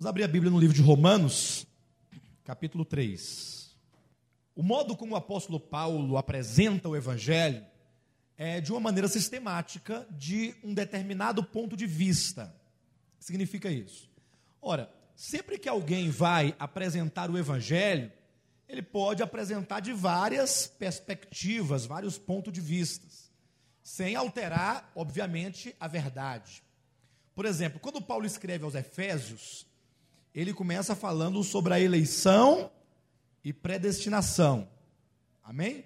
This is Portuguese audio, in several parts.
Vamos abrir a Bíblia no livro de Romanos, capítulo 3. O modo como o apóstolo Paulo apresenta o Evangelho é de uma maneira sistemática, de um determinado ponto de vista. Significa isso? Ora, sempre que alguém vai apresentar o Evangelho, ele pode apresentar de várias perspectivas, vários pontos de vista, sem alterar, obviamente, a verdade. Por exemplo, quando Paulo escreve aos Efésios, ele começa falando sobre a eleição e predestinação. Amém?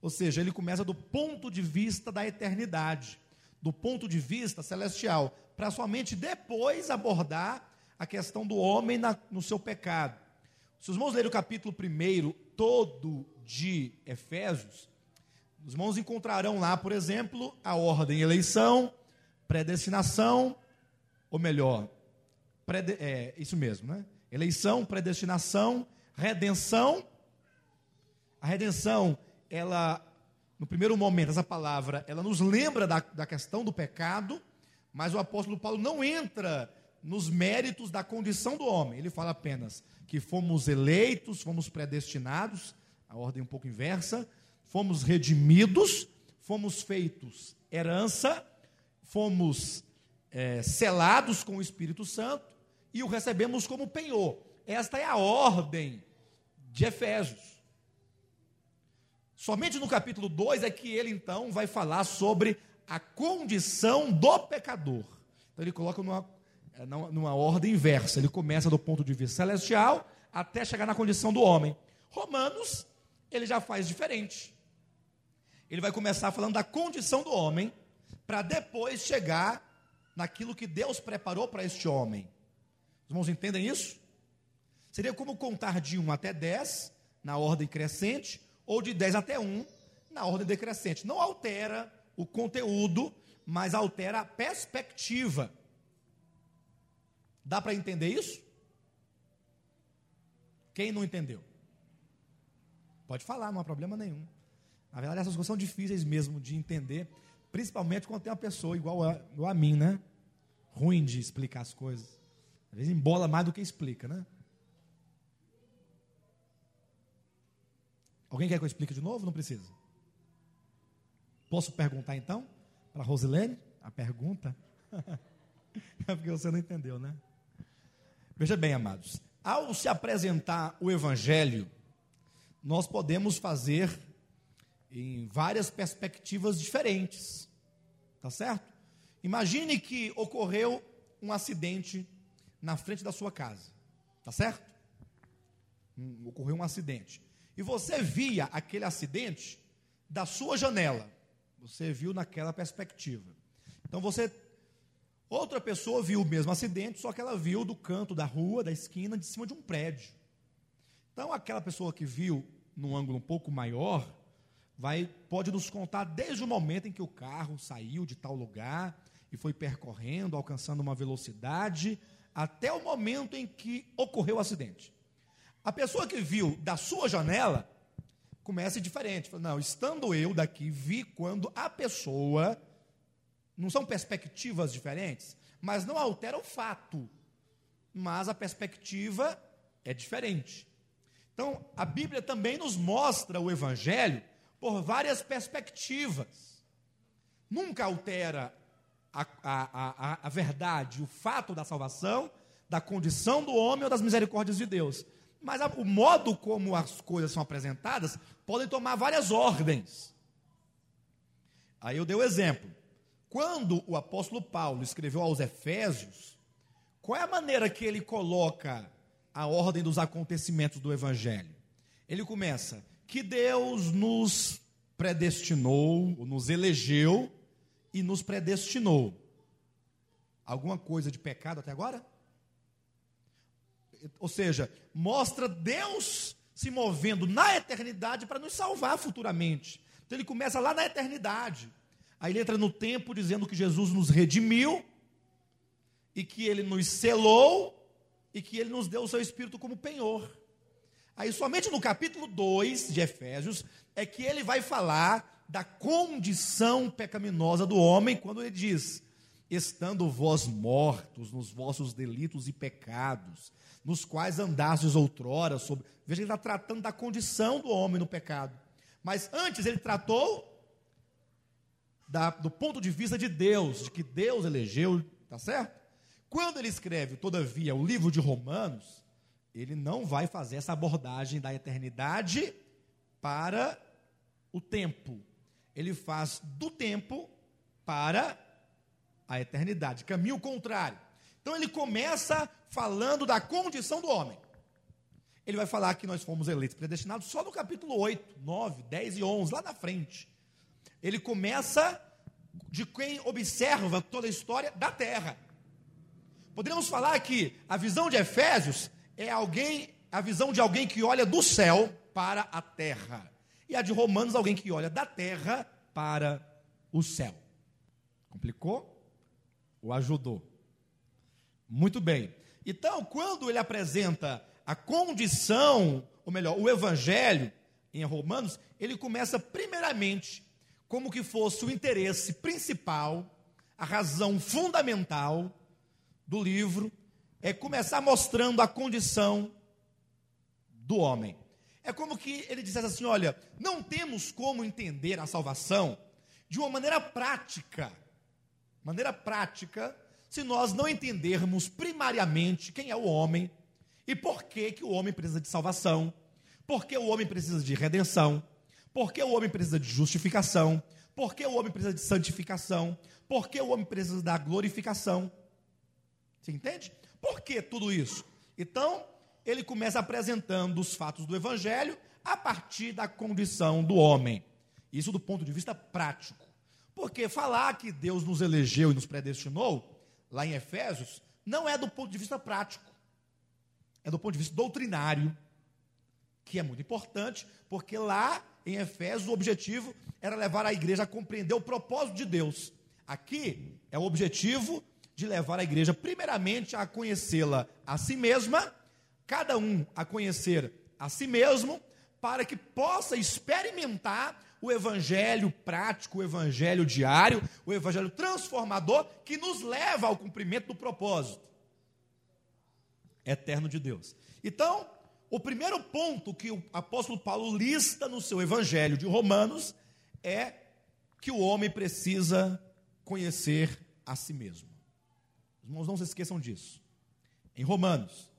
Ou seja, ele começa do ponto de vista da eternidade, do ponto de vista celestial, para somente depois abordar a questão do homem na, no seu pecado. Se os irmãos lerem o capítulo 1 todo de Efésios, os irmãos encontrarão lá, por exemplo, a ordem eleição, predestinação, ou melhor, prede, é, isso mesmo, né? Eleição, predestinação, redenção. A redenção, ela, no primeiro momento, essa palavra, ela nos lembra da, da questão do pecado, mas o apóstolo Paulo não entra nos méritos da condição do homem. Ele fala apenas que fomos eleitos, fomos predestinados, a ordem um pouco inversa, fomos redimidos, fomos feitos herança, fomos é, selados com o Espírito Santo, e o recebemos como penhor. Esta é a ordem de Efésios. Somente no capítulo 2 é que ele então vai falar sobre a condição do pecador. Então ele coloca numa, é, numa ordem inversa. Ele começa do ponto de vista celestial até chegar na condição do homem. Romanos, ele já faz diferente. Ele vai começar falando da condição do homem, para depois chegar naquilo que Deus preparou para este homem. Os irmãos entendem isso? Seria como contar de 1 até 10, na ordem crescente, ou de 10 até 1, na ordem decrescente. Não altera o conteúdo, mas altera a perspectiva. Dá para entender isso? Quem não entendeu? Pode falar, não há problema nenhum. Na verdade, essas coisas são difíceis mesmo de entender, principalmente quando tem uma pessoa igual a, igual a mim, né? Ruim de explicar as coisas. Vezes embola mais do que explica, né? Alguém quer que eu explique de novo? Não precisa. Posso perguntar então para Rosilene? A pergunta? é porque você não entendeu, né? Veja bem, amados. Ao se apresentar o Evangelho, nós podemos fazer em várias perspectivas diferentes. Tá certo? Imagine que ocorreu um acidente na frente da sua casa. Tá certo? Hum, ocorreu um acidente. E você via aquele acidente da sua janela. Você viu naquela perspectiva. Então você outra pessoa viu o mesmo acidente, só que ela viu do canto da rua, da esquina, de cima de um prédio. Então aquela pessoa que viu num ângulo um pouco maior, vai pode nos contar desde o momento em que o carro saiu de tal lugar e foi percorrendo, alcançando uma velocidade, até o momento em que ocorreu o acidente. A pessoa que viu da sua janela começa diferente. Não, estando eu daqui, vi quando a pessoa. Não são perspectivas diferentes, mas não altera o fato. Mas a perspectiva é diferente. Então, a Bíblia também nos mostra o Evangelho por várias perspectivas. Nunca altera a, a, a, a verdade, o fato da salvação, da condição do homem ou das misericórdias de Deus. Mas o modo como as coisas são apresentadas podem tomar várias ordens. Aí eu dei o exemplo. Quando o apóstolo Paulo escreveu aos Efésios, qual é a maneira que ele coloca a ordem dos acontecimentos do Evangelho? Ele começa: que Deus nos predestinou, nos elegeu e nos predestinou. Alguma coisa de pecado até agora? Ou seja, mostra Deus se movendo na eternidade para nos salvar futuramente. Então ele começa lá na eternidade. Aí ele entra no tempo dizendo que Jesus nos redimiu e que ele nos selou e que ele nos deu o seu espírito como penhor. Aí somente no capítulo 2 de Efésios é que ele vai falar da condição pecaminosa do homem, quando ele diz: estando vós mortos nos vossos delitos e pecados, nos quais andastes outrora sobre. Veja, ele está tratando da condição do homem no pecado. Mas antes ele tratou da, do ponto de vista de Deus, de que Deus elegeu, tá certo? Quando ele escreve, todavia, o livro de Romanos, ele não vai fazer essa abordagem da eternidade para o tempo. Ele faz do tempo para a eternidade, caminho contrário. Então ele começa falando da condição do homem. Ele vai falar que nós fomos eleitos predestinados só no capítulo 8, 9, 10 e 11, lá na frente. Ele começa de quem observa toda a história da terra. Poderíamos falar que a visão de Efésios é alguém, a visão de alguém que olha do céu para a terra. E a de Romanos, alguém que olha da terra para o céu. Complicou? O ajudou? Muito bem. Então, quando ele apresenta a condição, ou melhor, o evangelho em Romanos, ele começa primeiramente como que fosse o interesse principal, a razão fundamental do livro, é começar mostrando a condição do homem. É como que ele dissesse assim: olha, não temos como entender a salvação de uma maneira prática, maneira prática, se nós não entendermos primariamente quem é o homem e por que, que o homem precisa de salvação, por que o homem precisa de redenção, por que o homem precisa de justificação, por que o homem precisa de santificação, por que o homem precisa da glorificação. Você entende? Por que tudo isso? Então, ele começa apresentando os fatos do evangelho a partir da condição do homem. Isso do ponto de vista prático. Porque falar que Deus nos elegeu e nos predestinou, lá em Efésios, não é do ponto de vista prático. É do ponto de vista doutrinário, que é muito importante, porque lá em Efésios o objetivo era levar a igreja a compreender o propósito de Deus. Aqui é o objetivo de levar a igreja, primeiramente, a conhecê-la a si mesma, cada um a conhecer a si mesmo, para que possa experimentar o evangelho prático, o evangelho diário, o evangelho transformador que nos leva ao cumprimento do propósito eterno de Deus. Então, o primeiro ponto que o apóstolo Paulo lista no seu evangelho de Romanos é que o homem precisa conhecer a si mesmo. Irmãos, não se esqueçam disso. Em Romanos,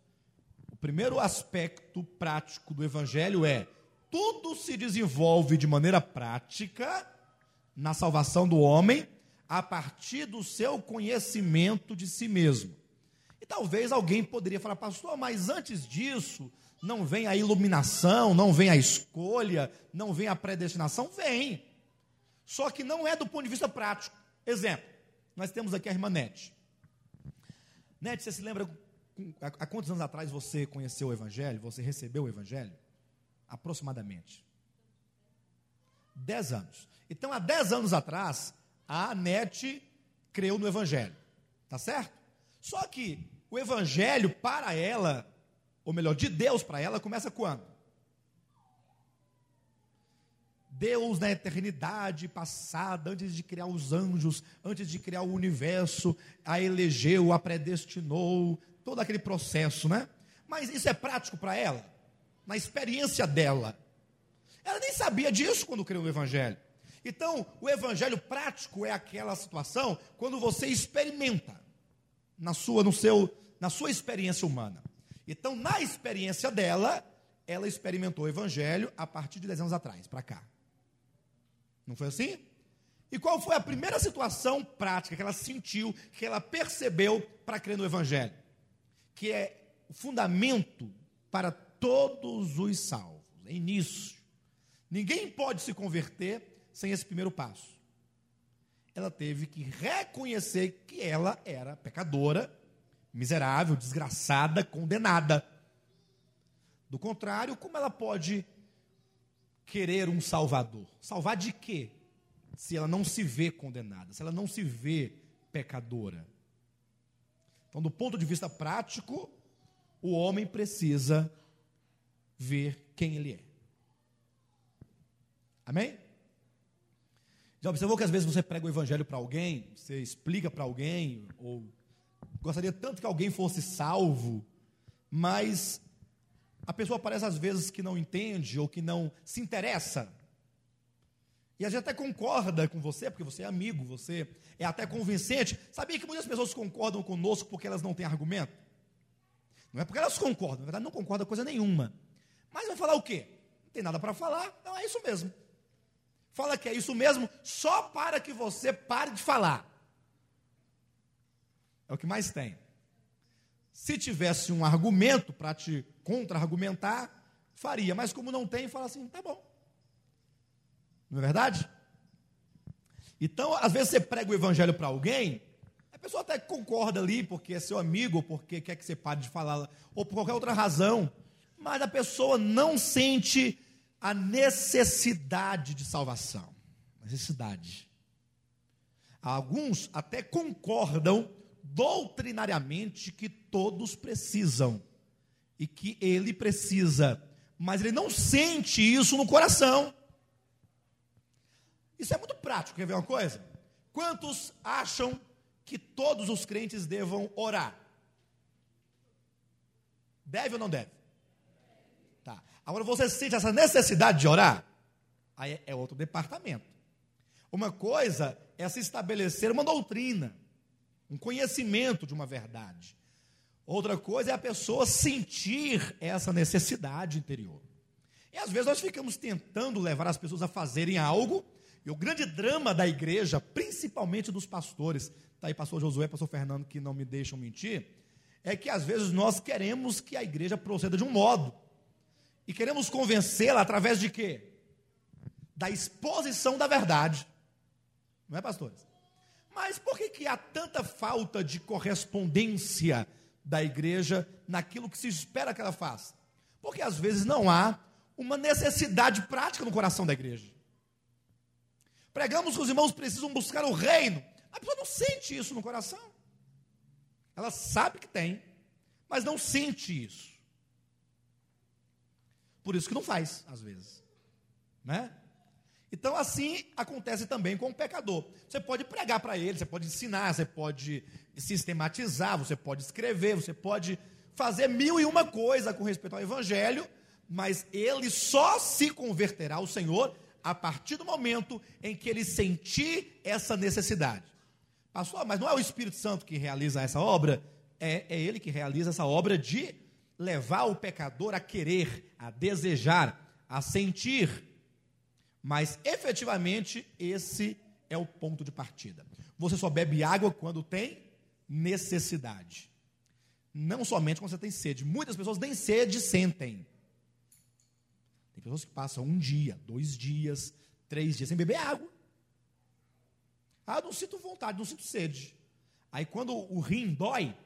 primeiro aspecto prático do Evangelho é: tudo se desenvolve de maneira prática na salvação do homem a partir do seu conhecimento de si mesmo. E talvez alguém poderia falar, pastor, mas antes disso, não vem a iluminação, não vem a escolha, não vem a predestinação? Vem. Só que não é do ponto de vista prático. Exemplo, nós temos aqui a irmã Nete. Nete, você se lembra há quantos anos atrás você conheceu o Evangelho? Você recebeu o Evangelho? Aproximadamente. Dez anos. Então, há dez anos atrás, a Nete creu no Evangelho. Tá certo? Só que o Evangelho para ela, ou melhor, de Deus para ela, começa quando? Deus na eternidade passada, antes de criar os anjos, antes de criar o universo, a elegeu, a predestinou, todo aquele processo, né? Mas isso é prático para ela, na experiência dela. Ela nem sabia disso quando criou o evangelho. Então, o evangelho prático é aquela situação quando você experimenta na sua, no seu, na sua experiência humana. Então, na experiência dela, ela experimentou o evangelho a partir de 10 anos atrás, para cá. Não foi assim? E qual foi a primeira situação prática que ela sentiu, que ela percebeu para crer no Evangelho? Que é o fundamento para todos os salvos. É início. Ninguém pode se converter sem esse primeiro passo. Ela teve que reconhecer que ela era pecadora, miserável, desgraçada, condenada. Do contrário, como ela pode querer um salvador. Salvar de quê? Se ela não se vê condenada, se ela não se vê pecadora. Então, do ponto de vista prático, o homem precisa ver quem ele é. Amém? Já observou que às vezes você prega o evangelho para alguém, você explica para alguém, ou gostaria tanto que alguém fosse salvo, mas a pessoa parece às vezes que não entende ou que não se interessa. E a gente até concorda com você, porque você é amigo, você é até convincente. Sabia que muitas pessoas concordam conosco porque elas não têm argumento? Não é porque elas concordam, na verdade não concordam coisa nenhuma. Mas vai falar o quê? Não tem nada para falar, então é isso mesmo. Fala que é isso mesmo, só para que você pare de falar. É o que mais tem. Se tivesse um argumento para te contra-argumentar, faria, mas como não tem, fala assim: tá bom. Não é verdade? Então, às vezes você prega o evangelho para alguém, a pessoa até concorda ali, porque é seu amigo, porque quer que você pare de falar, ou por qualquer outra razão, mas a pessoa não sente a necessidade de salvação. Necessidade. Alguns até concordam doutrinariamente que todos precisam e que ele precisa, mas ele não sente isso no coração. Isso é muito prático, quer ver uma coisa? Quantos acham que todos os crentes devam orar? Deve ou não deve? Tá. Agora você sente essa necessidade de orar? Aí é outro departamento. Uma coisa é se estabelecer uma doutrina, um conhecimento de uma verdade. Outra coisa é a pessoa sentir essa necessidade interior. E às vezes nós ficamos tentando levar as pessoas a fazerem algo, e o grande drama da igreja, principalmente dos pastores, está aí pastor Josué, pastor Fernando, que não me deixam mentir, é que às vezes nós queremos que a igreja proceda de um modo, e queremos convencê-la através de quê? Da exposição da verdade. Não é, pastores? Mas por que, que há tanta falta de correspondência da igreja naquilo que se espera que ela faça? Porque às vezes não há uma necessidade prática no coração da igreja. Pregamos que os irmãos precisam buscar o reino. A pessoa não sente isso no coração. Ela sabe que tem, mas não sente isso. Por isso que não faz, às vezes. Né? Então, assim acontece também com o pecador. Você pode pregar para ele, você pode ensinar, você pode sistematizar, você pode escrever, você pode fazer mil e uma coisa com respeito ao Evangelho, mas ele só se converterá ao Senhor a partir do momento em que ele sentir essa necessidade. Pastor, mas não é o Espírito Santo que realiza essa obra? É, é ele que realiza essa obra de levar o pecador a querer, a desejar, a sentir. Mas efetivamente esse é o ponto de partida. Você só bebe água quando tem necessidade. Não somente quando você tem sede. Muitas pessoas nem sede sentem. Pessoas que passam um dia, dois dias, três dias sem beber água. Ah, não sinto vontade, não sinto sede. Aí quando o rim dói,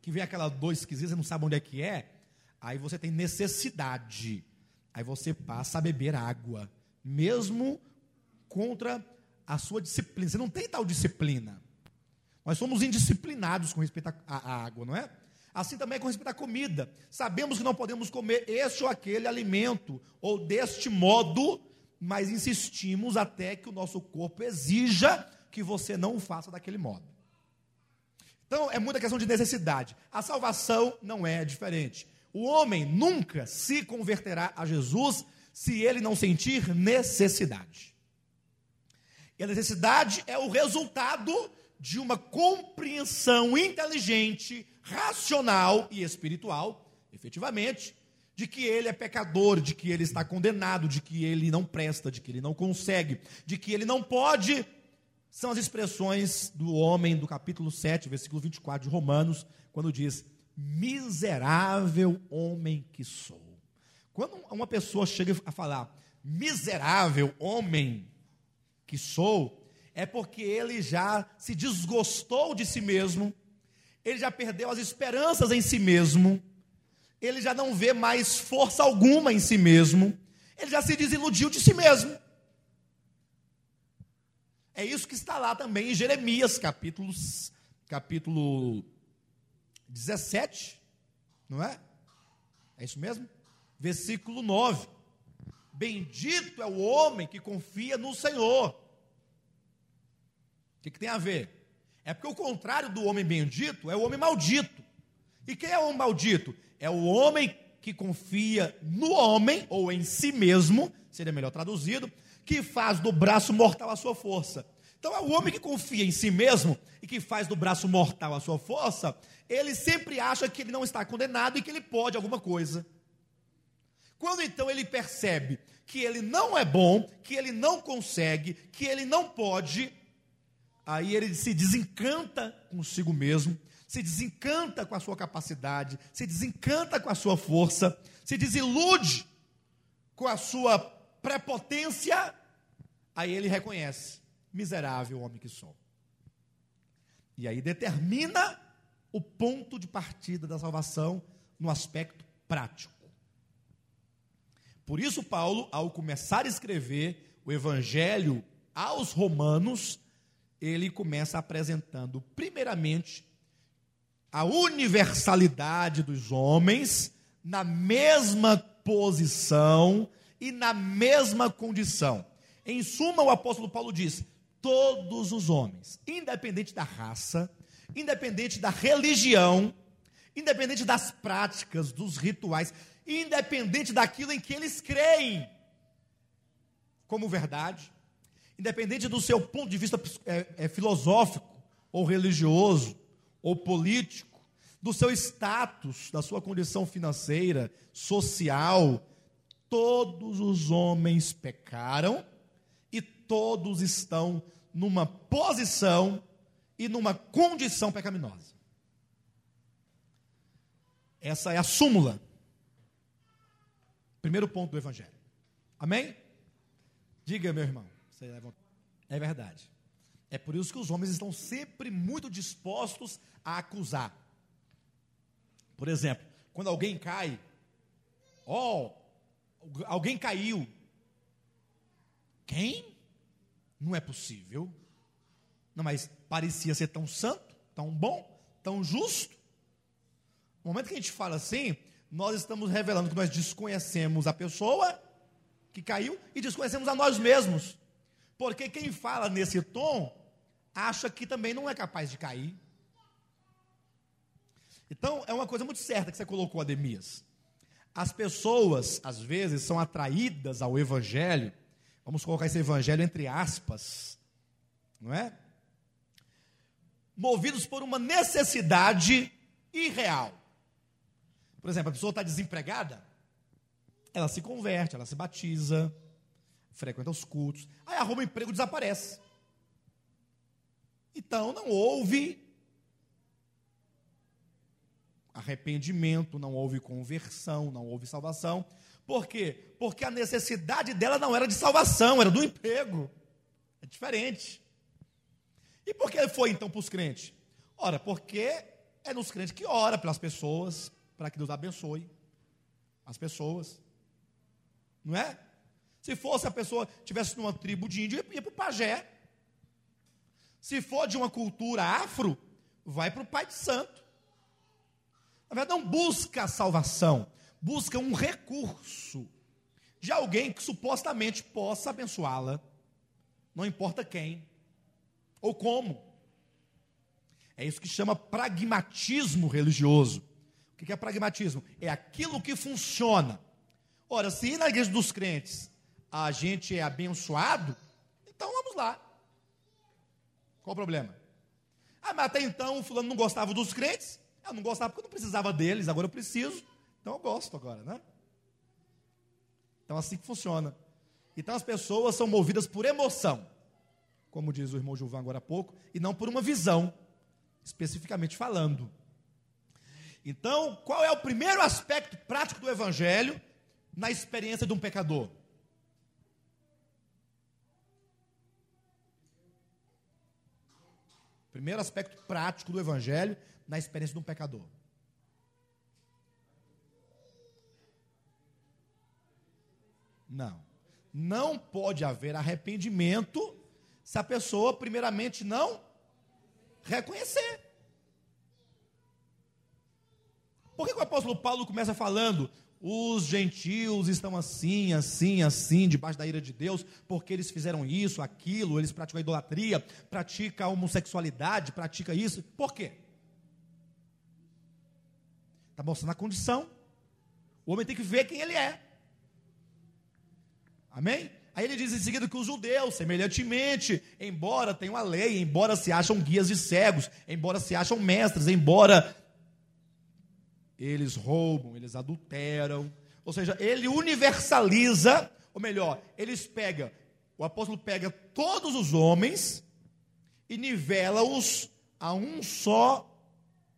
que vem aquela dor esquisita, você não sabe onde é que é, aí você tem necessidade. Aí você passa a beber água, mesmo contra a sua disciplina. Você não tem tal disciplina. Nós somos indisciplinados com respeito à água, não é? Assim também é com respeito à comida. Sabemos que não podemos comer este ou aquele alimento, ou deste modo, mas insistimos até que o nosso corpo exija que você não o faça daquele modo. Então, é muita questão de necessidade. A salvação não é diferente. O homem nunca se converterá a Jesus se ele não sentir necessidade. E a necessidade é o resultado de uma compreensão inteligente, racional e espiritual, efetivamente, de que ele é pecador, de que ele está condenado, de que ele não presta, de que ele não consegue, de que ele não pode são as expressões do homem do capítulo 7, versículo 24 de Romanos, quando diz: Miserável homem que sou. Quando uma pessoa chega a falar, miserável homem que sou, é porque ele já se desgostou de si mesmo, ele já perdeu as esperanças em si mesmo, ele já não vê mais força alguma em si mesmo, ele já se desiludiu de si mesmo. É isso que está lá também em Jeremias, capítulo, capítulo 17, não é? É isso mesmo? Versículo 9. Bendito é o homem que confia no Senhor O que, que tem a ver? É porque o contrário do homem bendito é o homem maldito. E quem é o homem maldito? É o homem que confia no homem, ou em si mesmo, seria melhor traduzido, que faz do braço mortal a sua força. Então, é o homem que confia em si mesmo e que faz do braço mortal a sua força, ele sempre acha que ele não está condenado e que ele pode alguma coisa. Quando então ele percebe que ele não é bom, que ele não consegue, que ele não pode, aí ele se desencanta consigo mesmo, se desencanta com a sua capacidade, se desencanta com a sua força, se desilude com a sua prepotência, aí ele reconhece: miserável homem que sou. E aí determina o ponto de partida da salvação no aspecto prático. Por isso, Paulo, ao começar a escrever o evangelho aos romanos, ele começa apresentando, primeiramente, a universalidade dos homens na mesma posição e na mesma condição. Em suma, o apóstolo Paulo diz: todos os homens, independente da raça, independente da religião, independente das práticas, dos rituais, independente daquilo em que eles creem como verdade, independente do seu ponto de vista é, é, filosófico, ou religioso, ou político, do seu status, da sua condição financeira, social, todos os homens pecaram e todos estão numa posição e numa condição pecaminosa. Essa é a súmula Primeiro ponto do Evangelho. Amém? Diga, meu irmão. É verdade. É por isso que os homens estão sempre muito dispostos a acusar. Por exemplo, quando alguém cai, ó, oh, alguém caiu. Quem? Não é possível. Não, mas parecia ser tão santo, tão bom, tão justo. No momento que a gente fala assim, nós estamos revelando que nós desconhecemos a pessoa que caiu e desconhecemos a nós mesmos. Porque quem fala nesse tom acha que também não é capaz de cair. Então, é uma coisa muito certa que você colocou, Ademias. As pessoas, às vezes, são atraídas ao evangelho, vamos colocar esse evangelho entre aspas, não é? Movidos por uma necessidade irreal. Por exemplo, a pessoa está desempregada, ela se converte, ela se batiza, frequenta os cultos, aí arruma um emprego desaparece. Então não houve arrependimento, não houve conversão, não houve salvação. Por quê? Porque a necessidade dela não era de salvação, era do emprego. É diferente. E por que foi então para os crentes? Ora, porque é nos crentes que ora pelas pessoas, para que Deus abençoe as pessoas. Não é? Se fosse a pessoa tivesse numa tribo de índio, ia para o pajé. Se for de uma cultura afro, vai para o pai de santo. Na verdade, não busca a salvação, busca um recurso de alguém que supostamente possa abençoá-la. Não importa quem ou como. É isso que chama pragmatismo religioso. O que é pragmatismo? É aquilo que funciona. Ora, se na igreja dos crentes a gente é abençoado, então vamos lá. Qual o problema? Ah, mas até então o fulano não gostava dos crentes. Eu não gostava porque eu não precisava deles, agora eu preciso. Então eu gosto agora, né? Então assim que funciona. Então as pessoas são movidas por emoção, como diz o irmão Gilvan agora há pouco, e não por uma visão, especificamente falando. Então, qual é o primeiro aspecto prático do Evangelho na experiência de um pecador? Primeiro aspecto prático do Evangelho na experiência de um pecador. Não. Não pode haver arrependimento se a pessoa, primeiramente, não reconhecer. Por que o apóstolo Paulo começa falando os gentios estão assim, assim, assim, debaixo da ira de Deus, porque eles fizeram isso, aquilo, eles praticam idolatria, praticam a homossexualidade, praticam isso. Por quê? Está mostrando a condição. O homem tem que ver quem ele é. Amém? Aí ele diz em seguida que os judeus, semelhantemente, embora tenham a lei, embora se acham guias de cegos, embora se acham mestres, embora eles roubam, eles adulteram. Ou seja, ele universaliza, ou melhor, eles pegam, o apóstolo pega todos os homens e nivela-os a um só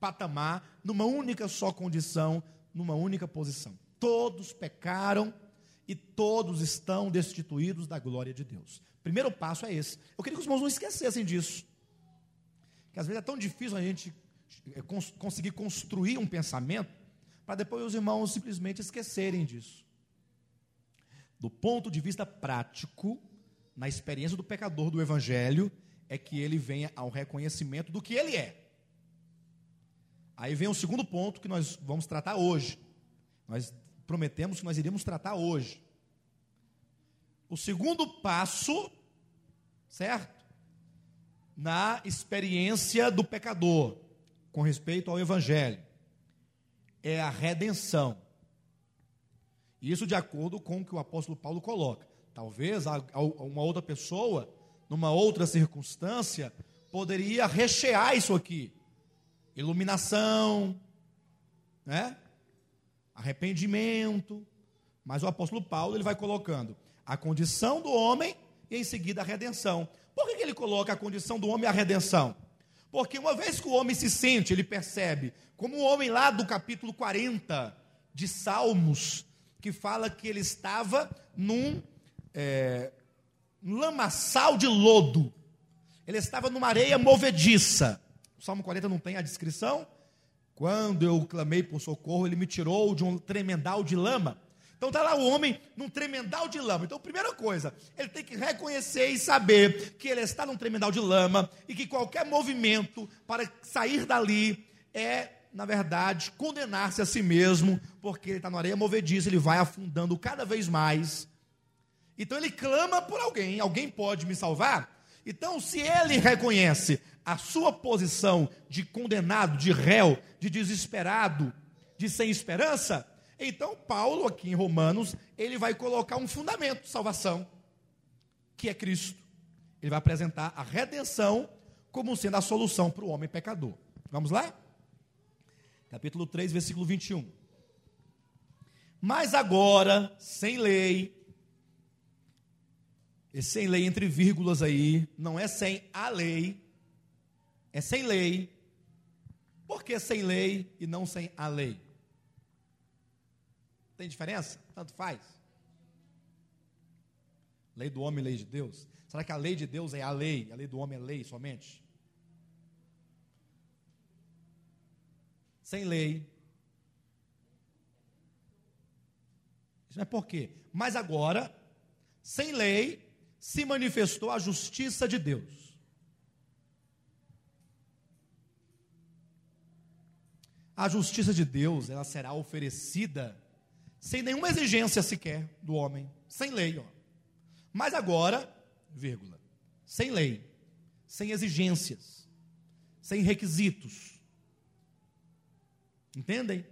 patamar, numa única só condição, numa única posição. Todos pecaram e todos estão destituídos da glória de Deus. Primeiro passo é esse. Eu queria que os irmãos não esquecessem disso. Que às vezes é tão difícil a gente conseguir construir um pensamento para depois os irmãos simplesmente esquecerem disso. Do ponto de vista prático, na experiência do pecador do evangelho, é que ele venha ao reconhecimento do que ele é. Aí vem o segundo ponto que nós vamos tratar hoje. Nós prometemos que nós iríamos tratar hoje. O segundo passo, certo? Na experiência do pecador com respeito ao evangelho é a redenção. Isso de acordo com o que o apóstolo Paulo coloca. Talvez uma outra pessoa, numa outra circunstância, poderia rechear isso aqui. Iluminação, né? arrependimento. Mas o apóstolo Paulo ele vai colocando a condição do homem e em seguida a redenção. Por que ele coloca a condição do homem e a redenção? Porque uma vez que o homem se sente, ele percebe, como o homem lá do capítulo 40 de Salmos, que fala que ele estava num é, lamaçal de lodo, ele estava numa areia movediça. O Salmo 40 não tem a descrição, quando eu clamei por socorro, ele me tirou de um tremendal de lama. Então está lá o homem num tremendal de lama. Então, primeira coisa, ele tem que reconhecer e saber que ele está num tremendal de lama e que qualquer movimento para sair dali é, na verdade, condenar-se a si mesmo, porque ele está na areia movediça, ele vai afundando cada vez mais. Então ele clama por alguém, alguém pode me salvar? Então, se ele reconhece a sua posição de condenado, de réu, de desesperado, de sem esperança, então Paulo, aqui em Romanos, ele vai colocar um fundamento de salvação, que é Cristo. Ele vai apresentar a redenção como sendo a solução para o homem pecador. Vamos lá? Capítulo 3, versículo 21. Mas agora, sem lei, e sem lei entre vírgulas aí, não é sem a lei, é sem lei. Por que sem lei e não sem a lei? Tem diferença? Tanto faz. Lei do homem lei de Deus. Será que a lei de Deus é a lei, a lei do homem é lei somente? Sem lei. Isso não é por quê? Mas agora, sem lei, se manifestou a justiça de Deus a justiça de Deus ela será oferecida sem nenhuma exigência sequer do homem, sem lei, ó. Mas agora, vírgula, sem lei, sem exigências, sem requisitos. Entendem?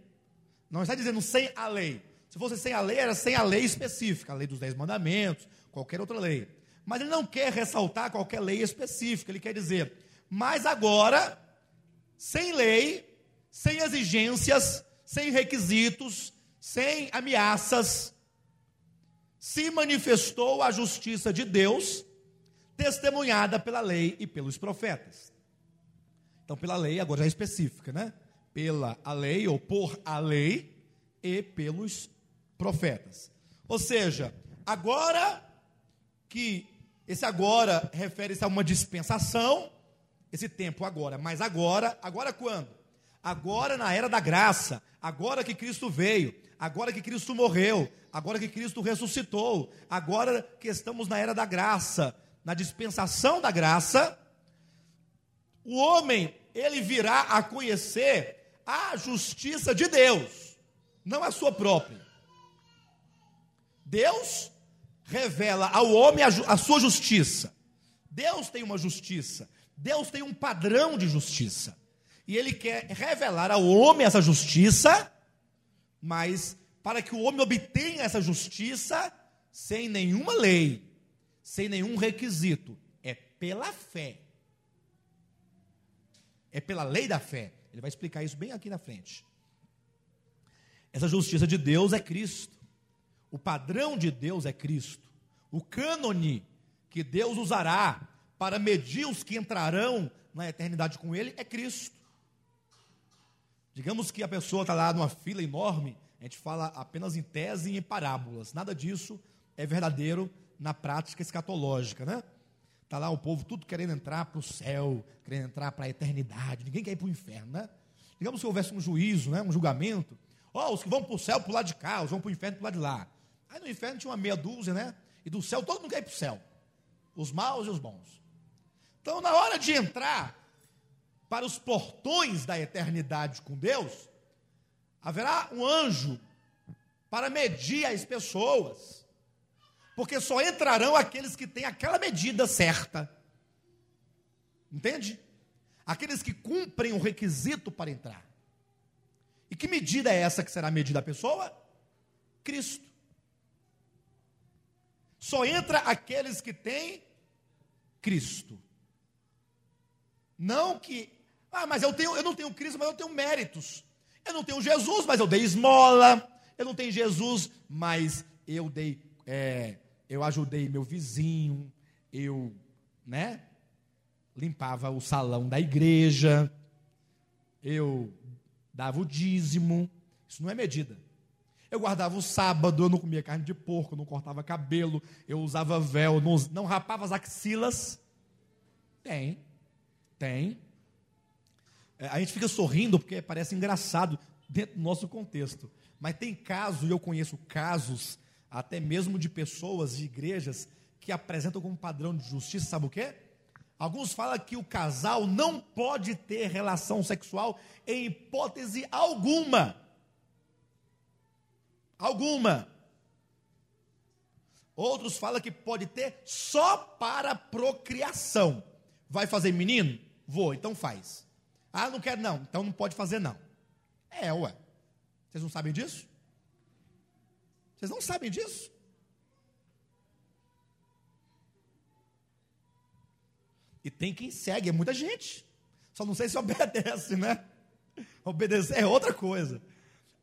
Não está dizendo sem a lei. Se fosse sem a lei, era sem a lei específica, a lei dos dez mandamentos, qualquer outra lei. Mas ele não quer ressaltar qualquer lei específica, ele quer dizer, mas agora, sem lei, sem exigências, sem requisitos, sem ameaças, se manifestou a justiça de Deus, testemunhada pela lei e pelos profetas. Então, pela lei, agora já é específica, né? Pela a lei ou por a lei e pelos profetas. Ou seja, agora que esse agora refere-se a uma dispensação, esse tempo agora, mas agora, agora quando? Agora, na era da graça, agora que Cristo veio, agora que Cristo morreu, agora que Cristo ressuscitou, agora que estamos na era da graça, na dispensação da graça, o homem, ele virá a conhecer a justiça de Deus, não a sua própria. Deus revela ao homem a, a sua justiça. Deus tem uma justiça. Deus tem um padrão de justiça. E ele quer revelar ao homem essa justiça, mas para que o homem obtenha essa justiça sem nenhuma lei, sem nenhum requisito, é pela fé. É pela lei da fé. Ele vai explicar isso bem aqui na frente. Essa justiça de Deus é Cristo. O padrão de Deus é Cristo. O cânone que Deus usará para medir os que entrarão na eternidade com Ele é Cristo. Digamos que a pessoa está lá numa fila enorme, a gente fala apenas em tese e em parábolas. Nada disso é verdadeiro na prática escatológica, né? Está lá o povo tudo querendo entrar para o céu, querendo entrar para a eternidade. Ninguém quer ir para o inferno, né? Digamos que houvesse um juízo, né? um julgamento. Ó, oh, os que vão para o céu para o lado de cá, os que vão para o inferno para o lado de lá. Aí no inferno tinha uma meia dúzia, né? E do céu todo mundo quer ir para o céu. Os maus e os bons. Então, na hora de entrar para os portões da eternidade com Deus, haverá um anjo para medir as pessoas porque só entrarão aqueles que têm aquela medida certa. Entende? Aqueles que cumprem o requisito para entrar. E que medida é essa que será medida a pessoa? Cristo. Só entra aqueles que têm Cristo. Não que, ah, mas eu, tenho, eu não tenho Cristo, mas eu tenho méritos. Eu não tenho Jesus, mas eu dei esmola. Eu não tenho Jesus, mas eu dei é, eu ajudei meu vizinho, eu, né, limpava o salão da igreja, eu dava o dízimo. Isso não é medida. Eu guardava o sábado, eu não comia carne de porco, não cortava cabelo, eu usava véu, não, não rapava as axilas. Tem, tem. É, a gente fica sorrindo porque parece engraçado dentro do nosso contexto. Mas tem casos, e eu conheço casos até mesmo de pessoas, de igrejas, que apresentam como padrão de justiça, sabe o quê? Alguns falam que o casal não pode ter relação sexual em hipótese alguma. Alguma. Outros falam que pode ter só para procriação. Vai fazer menino? Vou, então faz. Ah, não quero não, então não pode fazer não. É, ué. Vocês não sabem disso? Vocês não sabem disso? E tem quem segue, é muita gente. Só não sei se obedece, né? Obedecer é outra coisa.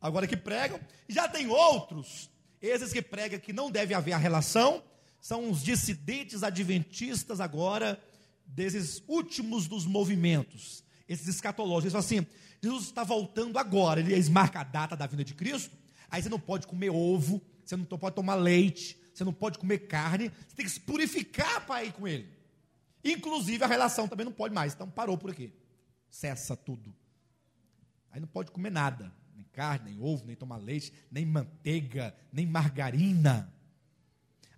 Agora que pregam, já tem outros, esses que pregam que não deve haver a relação, são os dissidentes adventistas agora, desses últimos dos movimentos, esses escatológicos. Eles falam assim: Jesus está voltando agora, eles marcam a data da vinda de Cristo, Aí você não pode comer ovo, você não pode tomar leite, você não pode comer carne, você tem que se purificar para ir com ele. Inclusive a relação também não pode mais, então parou por aqui. Cessa tudo. Aí não pode comer nada, nem carne, nem ovo, nem tomar leite, nem manteiga, nem margarina.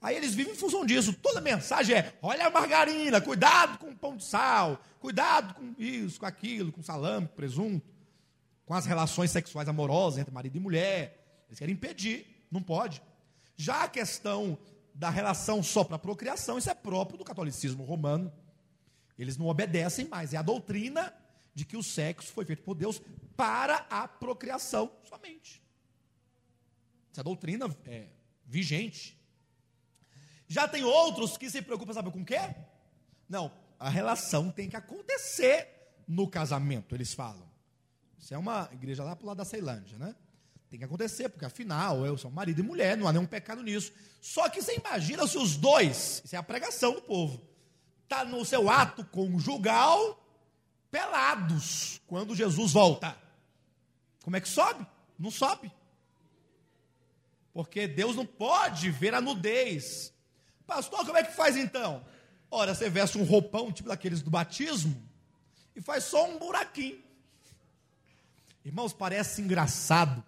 Aí eles vivem em função disso. Toda mensagem é: olha a margarina, cuidado com o pão de sal, cuidado com isso, com aquilo, com salame, presunto, com as relações sexuais amorosas entre marido e mulher. Eles querem impedir, não pode. Já a questão da relação só para procriação, isso é próprio do catolicismo romano. Eles não obedecem mais. É a doutrina de que o sexo foi feito por Deus para a procriação somente. Essa é doutrina é vigente. Já tem outros que se preocupam, sabe com o quê? Não, a relação tem que acontecer no casamento, eles falam. Isso é uma igreja lá para o lado da Ceilândia, né? Tem que acontecer, porque afinal eu sou marido e mulher, não há nenhum pecado nisso. Só que você imagina se os dois, isso é a pregação do povo, está no seu ato conjugal, pelados, quando Jesus volta. Como é que sobe? Não sobe. Porque Deus não pode ver a nudez. Pastor, como é que faz então? Ora, você veste um roupão, tipo daqueles do batismo, e faz só um buraquinho. Irmãos, parece engraçado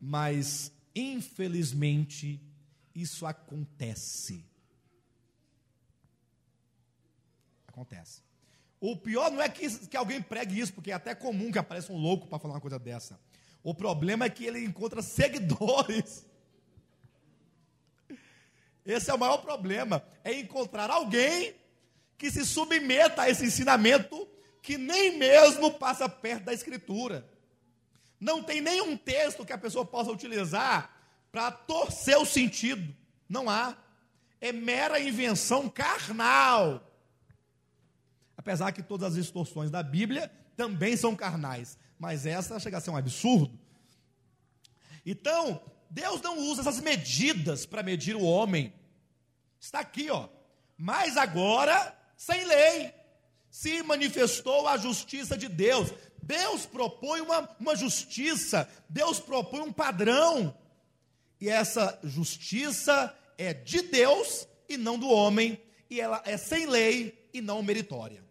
mas infelizmente isso acontece. Acontece. O pior não é que, que alguém pregue isso, porque é até comum que apareça um louco para falar uma coisa dessa. O problema é que ele encontra seguidores. Esse é o maior problema, é encontrar alguém que se submeta a esse ensinamento que nem mesmo passa perto da escritura. Não tem nenhum texto que a pessoa possa utilizar para torcer o sentido. Não há. É mera invenção carnal. Apesar que todas as distorções da Bíblia também são carnais, mas essa chega a ser um absurdo. Então, Deus não usa essas medidas para medir o homem. Está aqui, ó. Mas agora, sem lei, se manifestou a justiça de Deus. Deus propõe uma, uma justiça, Deus propõe um padrão. E essa justiça é de Deus e não do homem, e ela é sem lei e não meritória.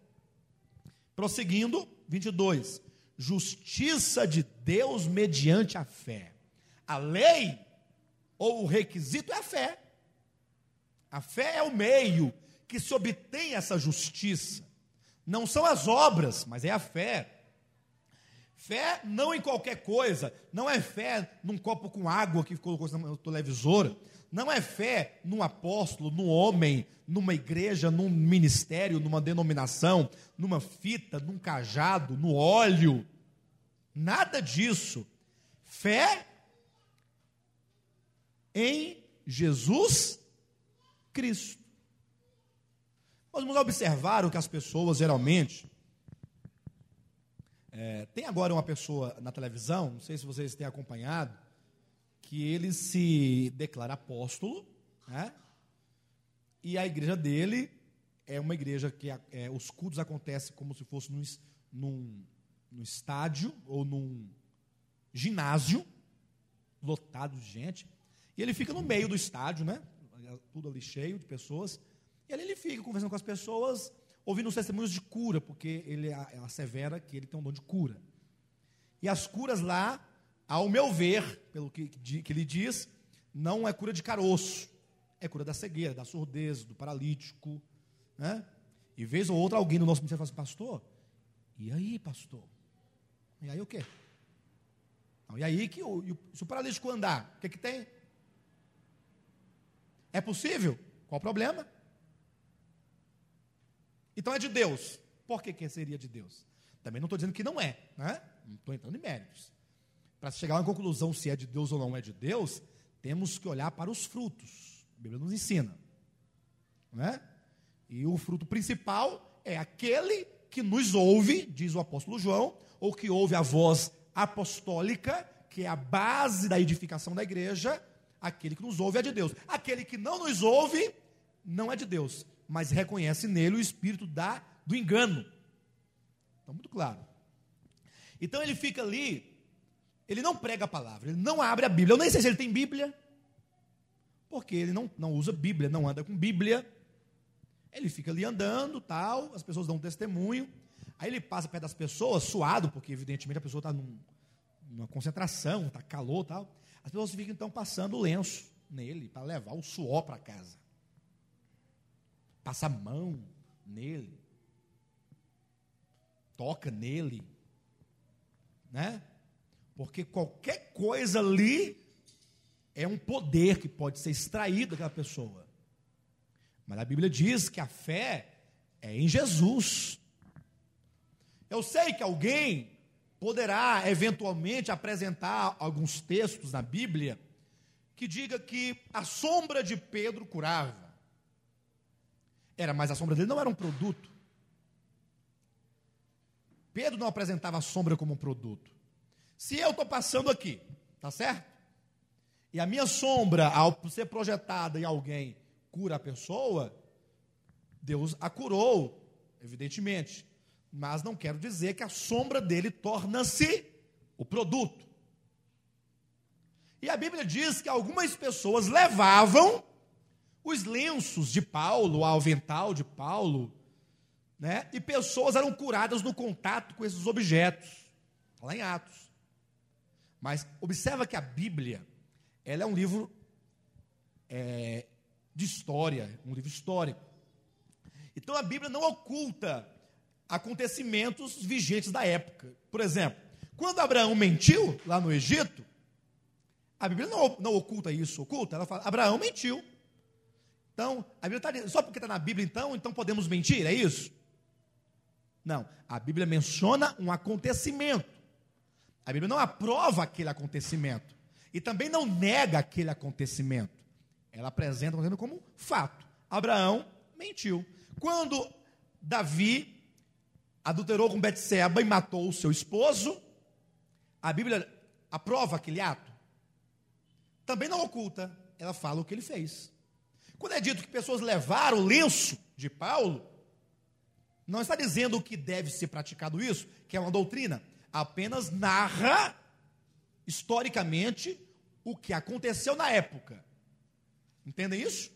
Prosseguindo, 22. Justiça de Deus mediante a fé. A lei ou o requisito é a fé. A fé é o meio que se obtém essa justiça. Não são as obras, mas é a fé. Fé não em qualquer coisa, não é fé num copo com água que colocou na televisora, não é fé num apóstolo, num homem, numa igreja, num ministério, numa denominação, numa fita, num cajado, no óleo. Nada disso. Fé em Jesus Cristo. Nós vamos observar o que as pessoas geralmente. É, tem agora uma pessoa na televisão, não sei se vocês têm acompanhado, que ele se declara apóstolo, né? e a igreja dele é uma igreja que é, os cultos acontecem como se fosse num, num, num estádio ou num ginásio, lotado de gente. E ele fica no meio do estádio, né? Tudo ali cheio de pessoas. E ali ele fica conversando com as pessoas, ouvindo os testemunhos de cura, porque ele assevera que ele tem um dom de cura. E as curas lá, ao meu ver, pelo que, que ele diz, não é cura de caroço, é cura da cegueira, da surdez, do paralítico, né? E vez ou outra alguém no nosso ministério fala assim, pastor, e aí, pastor? E aí o quê? Não, e aí que o, se o paralítico andar, o que, que tem? É possível? Qual o problema? Então é de Deus. Por que, que seria de Deus? Também não estou dizendo que não é, né? não estou entrando em méritos. Para chegar a uma conclusão se é de Deus ou não é de Deus, temos que olhar para os frutos. A Bíblia nos ensina. Né? E o fruto principal é aquele que nos ouve, diz o apóstolo João, ou que ouve a voz apostólica, que é a base da edificação da igreja, Aquele que nos ouve é de Deus. Aquele que não nos ouve não é de Deus, mas reconhece nele o espírito da, do engano. Está muito claro. Então ele fica ali, ele não prega a palavra, ele não abre a Bíblia. Eu nem sei se ele tem Bíblia, porque ele não, não usa Bíblia, não anda com Bíblia. Ele fica ali andando, tal, as pessoas dão um testemunho. Aí ele passa perto das pessoas, suado, porque evidentemente a pessoa está num, numa concentração, está calor tal. As pessoas ficam então passando lenço nele para levar o suor para casa. Passa a mão nele. Toca nele. Né? Porque qualquer coisa ali é um poder que pode ser extraído daquela pessoa. Mas a Bíblia diz que a fé é em Jesus. Eu sei que alguém poderá eventualmente apresentar alguns textos na Bíblia que diga que a sombra de Pedro curava. Era, mas a sombra dele não era um produto. Pedro não apresentava a sombra como um produto. Se eu estou passando aqui, tá certo? E a minha sombra, ao ser projetada em alguém, cura a pessoa, Deus a curou, evidentemente mas não quero dizer que a sombra dele torna-se o produto. E a Bíblia diz que algumas pessoas levavam os lenços de Paulo, o avental de Paulo, né? E pessoas eram curadas no contato com esses objetos, lá em Atos. Mas observa que a Bíblia, ela é um livro é, de história, um livro histórico. Então a Bíblia não oculta acontecimentos vigentes da época. Por exemplo, quando Abraão mentiu lá no Egito, a Bíblia não, não oculta isso, oculta, ela fala: Abraão mentiu. Então, a Bíblia está só porque está na Bíblia, então, então podemos mentir, é isso? Não, a Bíblia menciona um acontecimento. A Bíblia não aprova aquele acontecimento. E também não nega aquele acontecimimento. Ela apresenta como fato. Abraão mentiu. Quando Davi adulterou com Betseba e matou o seu esposo, a Bíblia aprova aquele ato? Também não oculta, ela fala o que ele fez. Quando é dito que pessoas levaram o lenço de Paulo, não está dizendo que deve ser praticado isso, que é uma doutrina, apenas narra historicamente o que aconteceu na época. Entendem isso?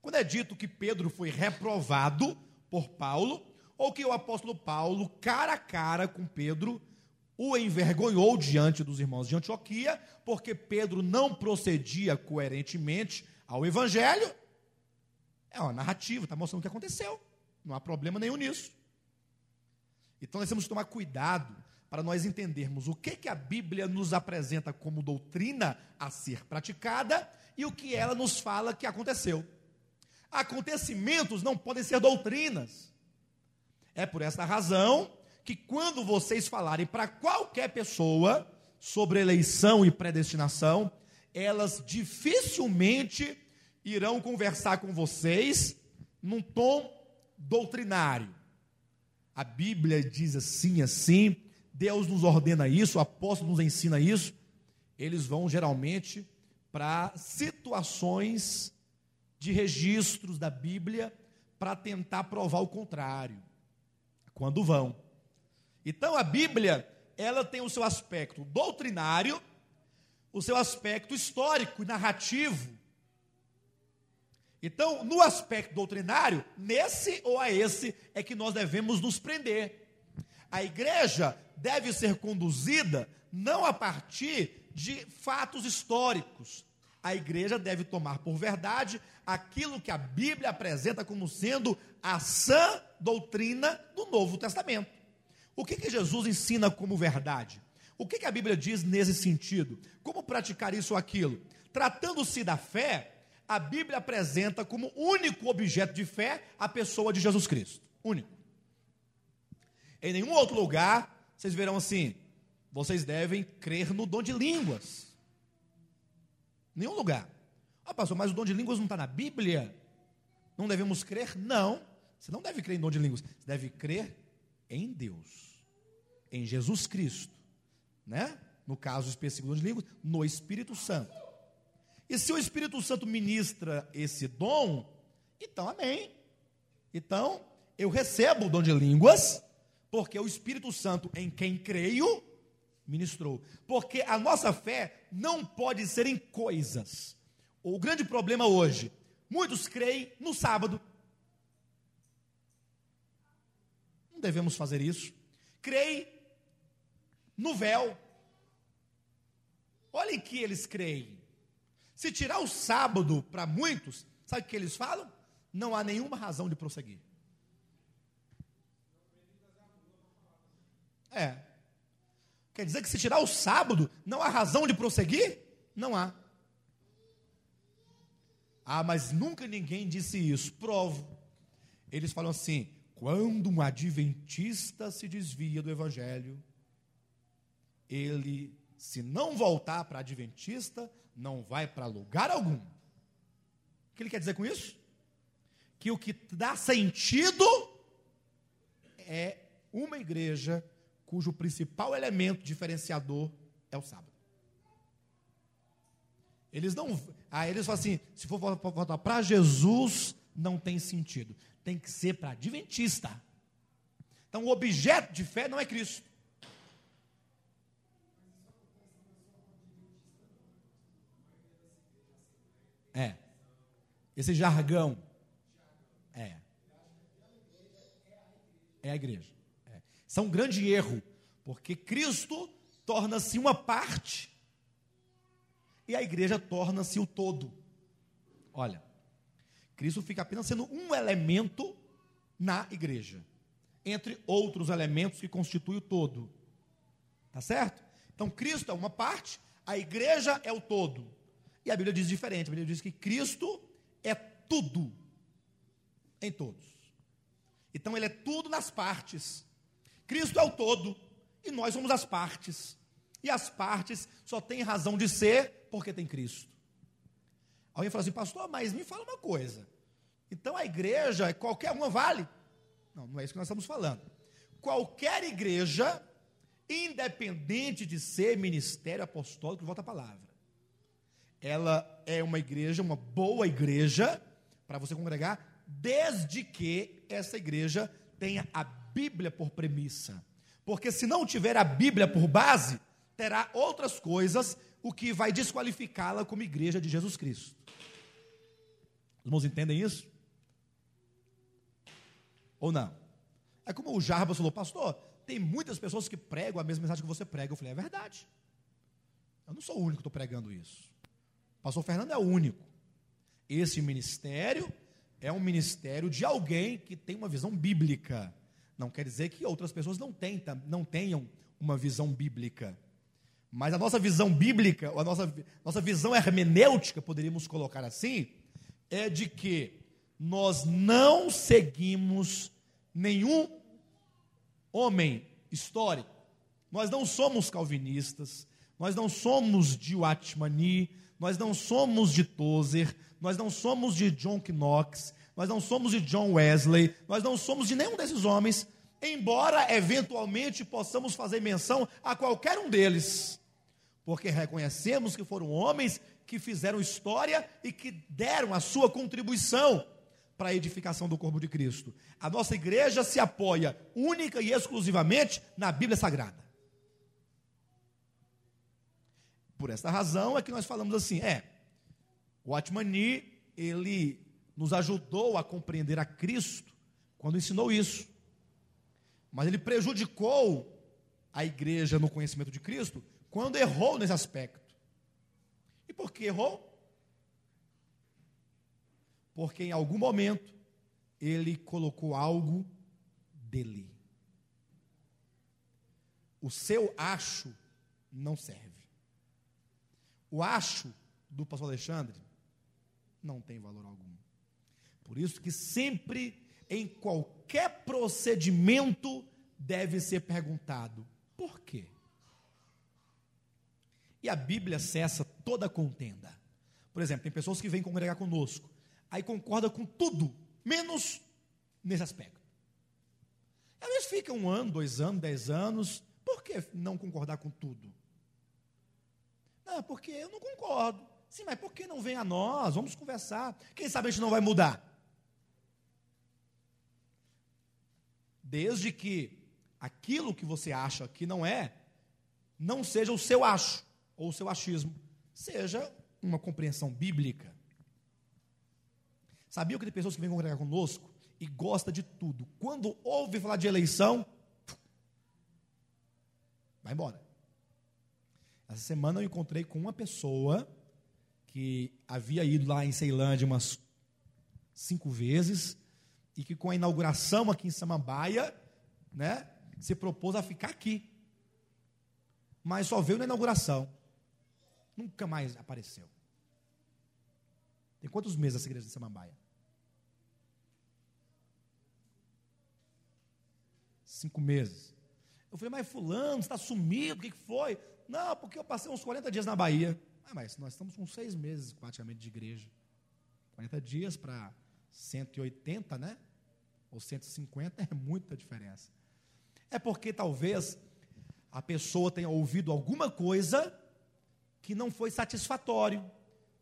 Quando é dito que Pedro foi reprovado por Paulo, ou que o apóstolo Paulo, cara a cara com Pedro, o envergonhou diante dos irmãos de Antioquia, porque Pedro não procedia coerentemente ao evangelho, é uma narrativa, está mostrando o que aconteceu. Não há problema nenhum nisso. Então nós temos que tomar cuidado para nós entendermos o que, que a Bíblia nos apresenta como doutrina a ser praticada e o que ela nos fala que aconteceu. Acontecimentos não podem ser doutrinas. É por essa razão que quando vocês falarem para qualquer pessoa sobre eleição e predestinação, elas dificilmente irão conversar com vocês num tom doutrinário. A Bíblia diz assim, assim, Deus nos ordena isso, o apóstolo nos ensina isso. Eles vão geralmente para situações de registros da Bíblia para tentar provar o contrário. Quando vão. Então a Bíblia, ela tem o seu aspecto doutrinário, o seu aspecto histórico e narrativo, então, no aspecto doutrinário, nesse ou a esse é que nós devemos nos prender. A igreja deve ser conduzida não a partir de fatos históricos. A igreja deve tomar por verdade aquilo que a Bíblia apresenta como sendo a sã doutrina do Novo Testamento. O que, que Jesus ensina como verdade? O que, que a Bíblia diz nesse sentido? Como praticar isso ou aquilo? Tratando-se da fé, a Bíblia apresenta como único objeto de fé a pessoa de Jesus Cristo. Único. Em nenhum outro lugar vocês verão assim: vocês devem crer no dom de línguas. Nenhum lugar. Ah, pastor, mas o dom de línguas não está na Bíblia? Não devemos crer? Não. Você não deve crer em dom de línguas. Você deve crer em Deus, em Jesus Cristo, né? No caso específico do dom de línguas, no Espírito Santo. E se o Espírito Santo ministra esse dom, então amém. Então, eu recebo o dom de línguas, porque o Espírito Santo em quem creio ministrou. Porque a nossa fé não pode ser em coisas. O grande problema hoje, muitos creem no sábado. Não devemos fazer isso. Creem no véu. Olhem que eles creem. Se tirar o sábado para muitos, sabe o que eles falam? Não há nenhuma razão de prosseguir. É. Quer dizer que se tirar o sábado, não há razão de prosseguir? Não há. Ah, mas nunca ninguém disse isso. Provo. Eles falam assim: quando um adventista se desvia do evangelho, ele, se não voltar para adventista, não vai para lugar algum. O que ele quer dizer com isso? Que o que dá sentido é uma igreja cujo principal elemento diferenciador é o sábado. Eles não. Aí eles falam assim: se for voltar para Jesus, não tem sentido. Tem que ser para Adventista. Então o objeto de fé não é Cristo. É. Esse jargão. É. É a igreja. É. Isso é um grande erro, porque Cristo torna-se uma parte e a igreja torna-se o todo. Olha, Cristo fica apenas sendo um elemento na igreja, entre outros elementos que constituem o todo. Tá certo? Então Cristo é uma parte, a igreja é o todo. E a Bíblia diz diferente. A Bíblia diz que Cristo é tudo em todos. Então ele é tudo nas partes. Cristo é o todo e nós somos as partes. E as partes só têm razão de ser porque tem Cristo. Alguém fala assim, pastor, mas me fala uma coisa. Então a igreja, qualquer uma vale? Não, não é isso que nós estamos falando. Qualquer igreja, independente de ser ministério apostólico, volta a palavra. Ela é uma igreja, uma boa igreja, para você congregar, desde que essa igreja tenha a Bíblia por premissa. Porque se não tiver a Bíblia por base, terá outras coisas, o que vai desqualificá-la como igreja de Jesus Cristo. Os irmãos entendem isso? Ou não? É como o Jarbas falou, pastor, tem muitas pessoas que pregam a mesma mensagem que você prega. Eu falei, é verdade. Eu não sou o único que estou pregando isso. O pastor Fernando é o único. Esse ministério é um ministério de alguém que tem uma visão bíblica. Não quer dizer que outras pessoas não, tenham, não tenham uma visão bíblica. Mas a nossa visão bíblica, a nossa, nossa visão hermenêutica, poderíamos colocar assim, é de que nós não seguimos nenhum homem histórico. Nós não somos calvinistas, nós não somos de Watmani, nós não somos de Tozer, nós não somos de John Knox, nós não somos de John Wesley, nós não somos de nenhum desses homens, embora eventualmente possamos fazer menção a qualquer um deles porque reconhecemos que foram homens que fizeram história e que deram a sua contribuição para a edificação do corpo de Cristo. A nossa igreja se apoia única e exclusivamente na Bíblia Sagrada. Por esta razão é que nós falamos assim, é, o Atmani, ele nos ajudou a compreender a Cristo quando ensinou isso. Mas ele prejudicou a igreja no conhecimento de Cristo quando errou nesse aspecto. E por que errou? Porque em algum momento ele colocou algo dele. O seu acho não serve. O acho do pastor Alexandre não tem valor algum. Por isso que sempre em qualquer procedimento deve ser perguntado: por quê? E a Bíblia cessa toda contenda. Por exemplo, tem pessoas que vêm congregar conosco, aí concorda com tudo, menos nesse aspecto. Às vezes fica um ano, dois anos, dez anos, por que não concordar com tudo? Não, porque eu não concordo. Sim, mas por que não vem a nós? Vamos conversar. Quem sabe a gente não vai mudar? Desde que aquilo que você acha que não é, não seja o seu acho ou o seu achismo, seja uma compreensão bíblica. Sabia que tem pessoas que vêm congregar conosco e gosta de tudo. Quando ouve falar de eleição, vai embora. Essa semana eu encontrei com uma pessoa que havia ido lá em Ceilândia umas cinco vezes e que com a inauguração aqui em Samambaia, né, se propôs a ficar aqui. Mas só veio na inauguração. Nunca mais apareceu. Tem quantos meses essa igreja de Samambaia? Cinco meses. Eu falei, mas fulano, está sumido, o que foi? Não, porque eu passei uns 40 dias na Bahia. Ah, mas nós estamos com seis meses praticamente de igreja. 40 dias para 180, né? Ou 150 é muita diferença. É porque talvez a pessoa tenha ouvido alguma coisa que não foi satisfatório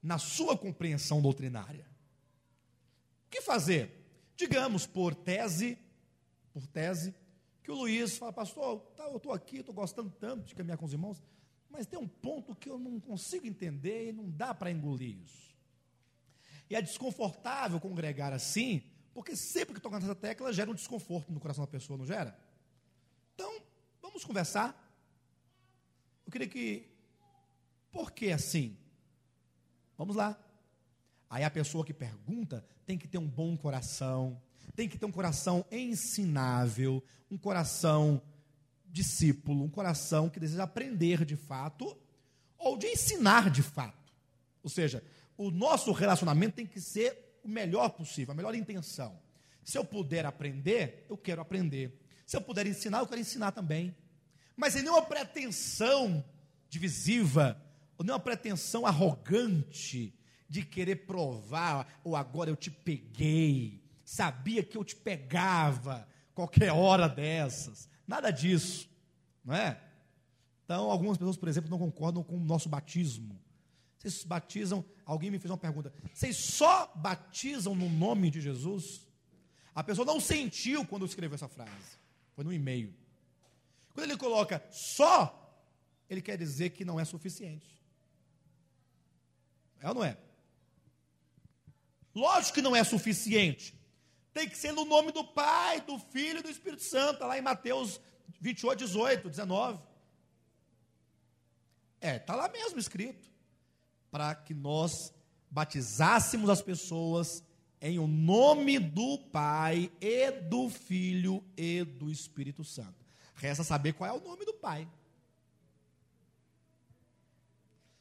na sua compreensão doutrinária. O que fazer? Digamos, por tese, por tese, que o Luiz fala, pastor, tá, eu estou aqui, estou gostando tanto de caminhar com os irmãos, mas tem um ponto que eu não consigo entender e não dá para engolir isso. E é desconfortável congregar assim, porque sempre que toca nessa tecla gera um desconforto no coração da pessoa, não gera? Então, vamos conversar. Eu queria que por que assim? Vamos lá. Aí a pessoa que pergunta tem que ter um bom coração, tem que ter um coração ensinável, um coração discípulo, um coração que deseja aprender de fato ou de ensinar de fato. Ou seja, o nosso relacionamento tem que ser o melhor possível, a melhor intenção. Se eu puder aprender, eu quero aprender. Se eu puder ensinar, eu quero ensinar também. Mas sem nenhuma pretensão divisiva, ou nenhuma pretensão arrogante de querer provar, ou agora eu te peguei, sabia que eu te pegava qualquer hora dessas. Nada disso, não é? Então, algumas pessoas, por exemplo, não concordam com o nosso batismo. Vocês batizam, alguém me fez uma pergunta, vocês só batizam no nome de Jesus? A pessoa não sentiu quando escreveu essa frase, foi no e-mail. Quando ele coloca só, ele quer dizer que não é suficiente. É ou não é? Lógico que não é suficiente. Tem que ser no nome do Pai, do Filho e do Espírito Santo, está lá em Mateus 28, 18, 19. É, está lá mesmo escrito para que nós batizássemos as pessoas em o nome do Pai e do Filho e do Espírito Santo. Resta saber qual é o nome do Pai.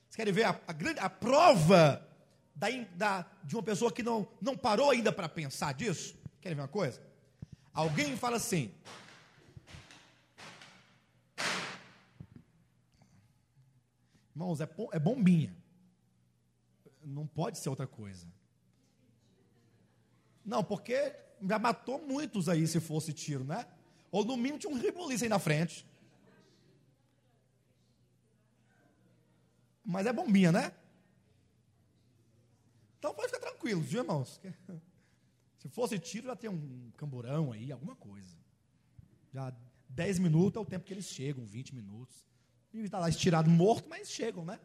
Vocês querem ver a, a, grande, a prova da, da, de uma pessoa que não, não parou ainda para pensar disso? Querem ver uma coisa? Alguém fala assim. Irmãos, é, é bombinha não pode ser outra coisa. Não, porque já matou muitos aí se fosse tiro, né? Ou no mínimo tinha um ribuliço aí na frente. Mas é bombinha, né? Então pode ficar tranquilo, viu, irmãos? Se fosse tiro, já tem um camburão aí, alguma coisa. Já 10 minutos é o tempo que eles chegam, 20 minutos. E está lá estirado morto, mas chegam, né?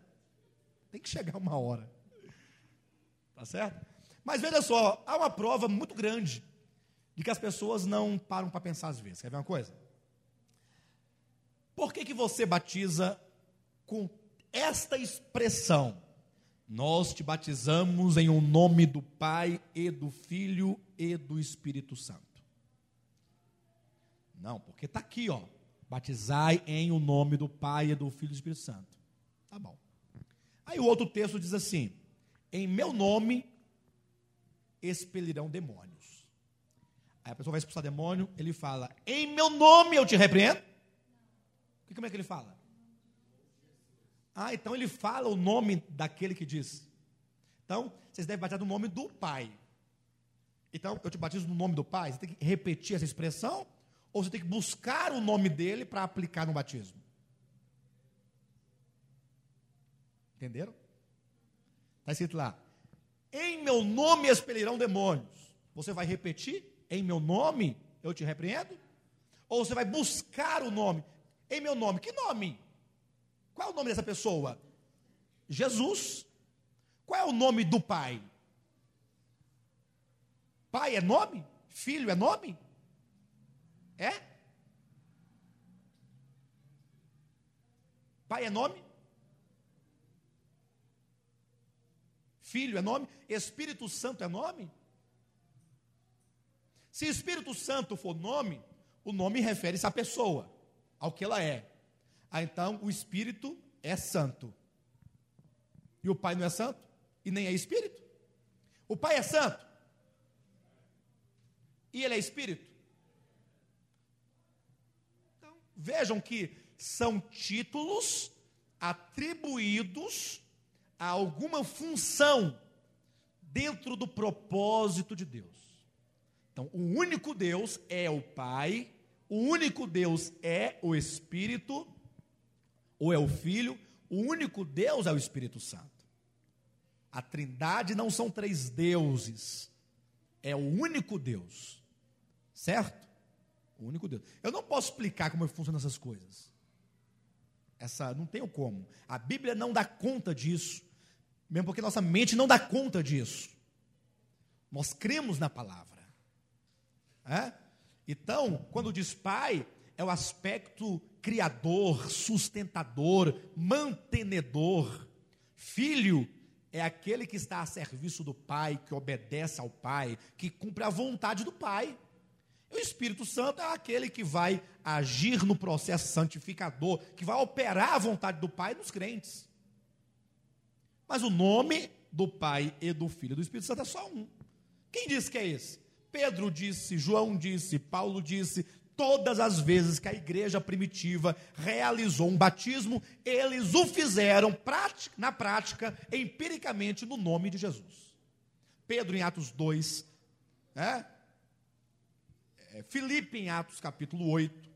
Tem que chegar uma hora. Tá certo? Mas veja só, há uma prova muito grande de que as pessoas não param para pensar às vezes. Quer ver uma coisa? Por que, que você batiza com esta expressão? Nós te batizamos em o um nome do Pai e do Filho e do Espírito Santo. Não, porque está aqui, ó. Batizai em o nome do Pai e do Filho e do Espírito Santo. Tá bom. Aí o outro texto diz assim: em meu nome expelirão demônios. Aí a pessoa vai expulsar demônio, ele fala, em meu nome eu te repreendo. E como é que ele fala? Ah, então ele fala o nome daquele que diz. Então, vocês devem batizar no nome do Pai. Então, eu te batizo no nome do Pai. Você tem que repetir essa expressão, ou você tem que buscar o nome dele para aplicar no batismo. Entenderam? Está escrito lá: Em meu nome expelirão demônios. Você vai repetir? Em meu nome eu te repreendo? Ou você vai buscar o nome? Em meu nome, que nome? Qual é o nome dessa pessoa? Jesus. Qual é o nome do Pai? Pai é nome? Filho é nome? É? Pai é nome? Filho é nome? Espírito Santo é nome? Se Espírito Santo for nome, o nome refere-se à pessoa, ao que ela é. Ah, então o Espírito é santo. E o Pai não é santo? E nem é Espírito? O Pai é santo? E ele é Espírito? Então, vejam que são títulos atribuídos a alguma função dentro do propósito de Deus. Então, o único Deus é o Pai, o único Deus é o Espírito, ou é o Filho, o único Deus é o Espírito Santo. A Trindade não são três deuses, é o único Deus, certo? O único Deus. Eu não posso explicar como funcionam essas coisas. Essa não tenho como. A Bíblia não dá conta disso, mesmo porque nossa mente não dá conta disso. Nós cremos na palavra. É? Então, quando diz pai, é o aspecto criador, sustentador, mantenedor. Filho é aquele que está a serviço do pai, que obedece ao pai, que cumpre a vontade do pai. O Espírito Santo é aquele que vai agir no processo santificador, que vai operar a vontade do Pai nos crentes. Mas o nome do Pai e do Filho e do Espírito Santo é só um. Quem disse que é esse? Pedro disse, João disse, Paulo disse, todas as vezes que a igreja primitiva realizou um batismo, eles o fizeram na prática, empiricamente, no nome de Jesus. Pedro em Atos 2, né? É, Filipe em Atos capítulo 8,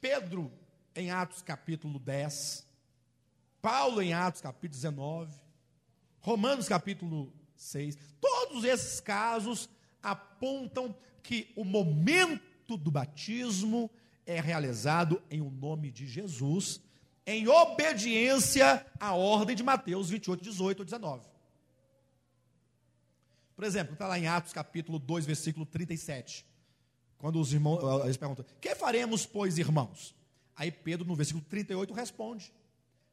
Pedro em Atos capítulo 10, Paulo em Atos capítulo 19, Romanos capítulo 6. Todos esses casos apontam que o momento do batismo é realizado em o nome de Jesus, em obediência à ordem de Mateus 28, 18 ou 19. Por exemplo, está lá em Atos capítulo 2, versículo 37. Quando os irmãos, eles perguntam: Que faremos, pois, irmãos? Aí Pedro, no versículo 38, responde: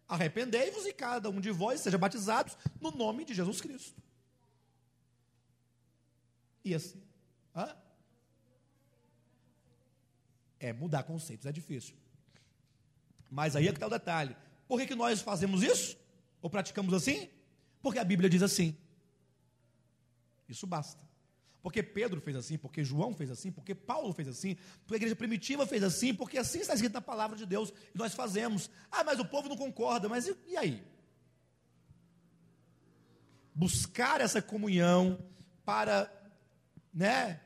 Arrependei-vos e cada um de vós seja batizados no nome de Jesus Cristo. E assim, hã? É, mudar conceitos é difícil. Mas aí é que está o detalhe. Por que, que nós fazemos isso? Ou praticamos assim? Porque a Bíblia diz assim. Isso basta. Porque Pedro fez assim, porque João fez assim, porque Paulo fez assim, porque a igreja primitiva fez assim, porque assim está escrito na palavra de Deus e nós fazemos. Ah, mas o povo não concorda, mas e, e aí? Buscar essa comunhão para, né,